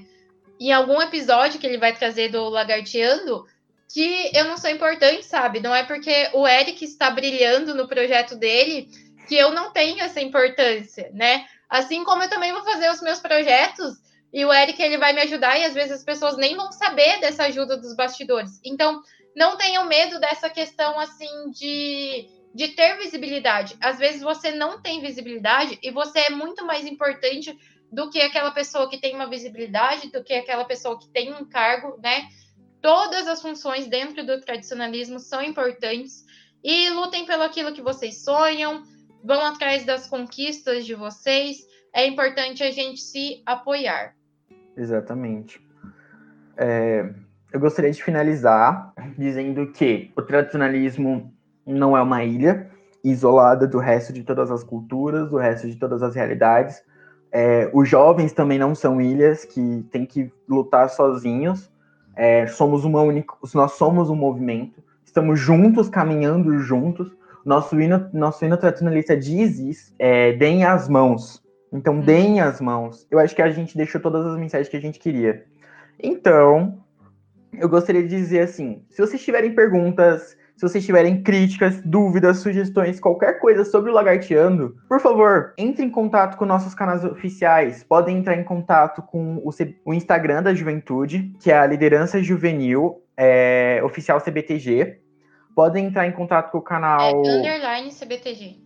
em algum episódio que ele vai trazer do Lagarteando, que eu não sou importante, sabe? Não é porque o Eric está brilhando no projeto dele que eu não tenho essa importância, né? Assim como eu também vou fazer os meus projetos e o Eric ele vai me ajudar e às vezes as pessoas nem vão saber dessa ajuda dos bastidores. Então, não tenham medo dessa questão assim de, de ter visibilidade. Às vezes você não tem visibilidade e você é muito mais importante do que aquela pessoa que tem uma visibilidade, do que aquela pessoa que tem um cargo, né? Todas as funções dentro do tradicionalismo são importantes e lutem pelo aquilo que vocês sonham, vão atrás das conquistas de vocês. É importante a gente se apoiar. Exatamente. É, eu gostaria de finalizar dizendo que o tradicionalismo não é uma ilha isolada do resto de todas as culturas, do resto de todas as realidades. É, os jovens também não são ilhas que têm que lutar sozinhos. É, somos uma única, nós somos um movimento. Estamos juntos, caminhando juntos. Nosso hino, nosso hino tradicionalista diz. É, deem as mãos. Então, hum. deem as mãos. Eu acho que a gente deixou todas as mensagens que a gente queria. Então, eu gostaria de dizer assim: se vocês tiverem perguntas, se vocês tiverem críticas, dúvidas, sugestões, qualquer coisa sobre o Lagarteando, por favor, entre em contato com nossos canais oficiais. Podem entrar em contato com o, C... o Instagram da Juventude, que é a Liderança Juvenil é, Oficial CBTG. Podem entrar em contato com o canal. É underline CBTG.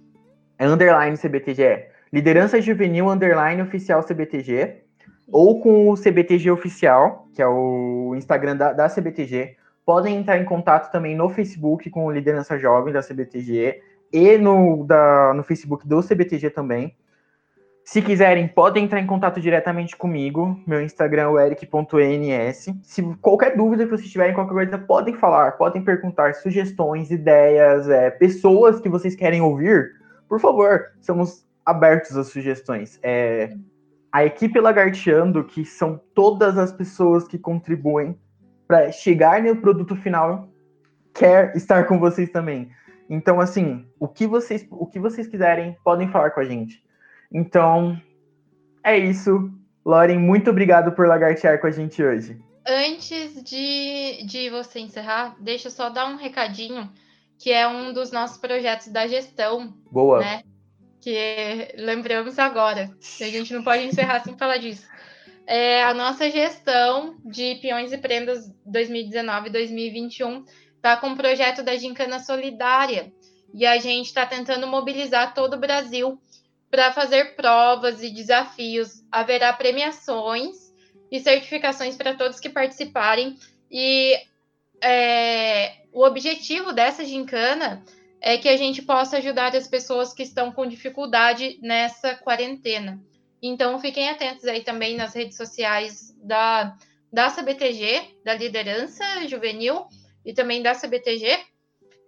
É underline CBTG. É. Liderança Juvenil Underline Oficial CBTG, ou com o CBTG Oficial, que é o Instagram da, da CBTG. Podem entrar em contato também no Facebook com o Liderança Jovem da CBTG e no, da, no Facebook do CBTG também. Se quiserem, podem entrar em contato diretamente comigo. Meu Instagram é eric.ns. Se qualquer dúvida que vocês tiverem, qualquer coisa, podem falar, podem perguntar sugestões, ideias, é, pessoas que vocês querem ouvir. Por favor, somos abertos às sugestões. É, a equipe Lagarteando, que são todas as pessoas que contribuem para chegar no produto final, quer estar com vocês também. Então, assim, o que vocês, o que vocês quiserem, podem falar com a gente. Então, é isso. Loren, muito obrigado por lagartear com a gente hoje. Antes de, de você encerrar, deixa eu só dar um recadinho, que é um dos nossos projetos da gestão. Boa. Né? que lembramos agora. A gente não pode encerrar sem falar disso. É, a nossa gestão de peões e prendas 2019-2021 está com o projeto da Gincana Solidária e a gente está tentando mobilizar todo o Brasil para fazer provas e desafios. Haverá premiações e certificações para todos que participarem. E é, o objetivo dessa gincana é que a gente possa ajudar as pessoas que estão com dificuldade nessa quarentena. Então, fiquem atentos aí também nas redes sociais da, da CBTG, da liderança juvenil e também da CBTG,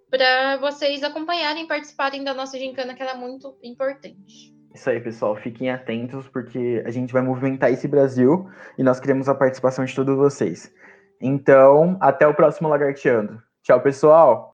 para vocês acompanharem e participarem da nossa gincana, que ela é muito importante. Isso aí, pessoal. Fiquem atentos, porque a gente vai movimentar esse Brasil e nós queremos a participação de todos vocês. Então, até o próximo Lagarteando. Tchau, pessoal!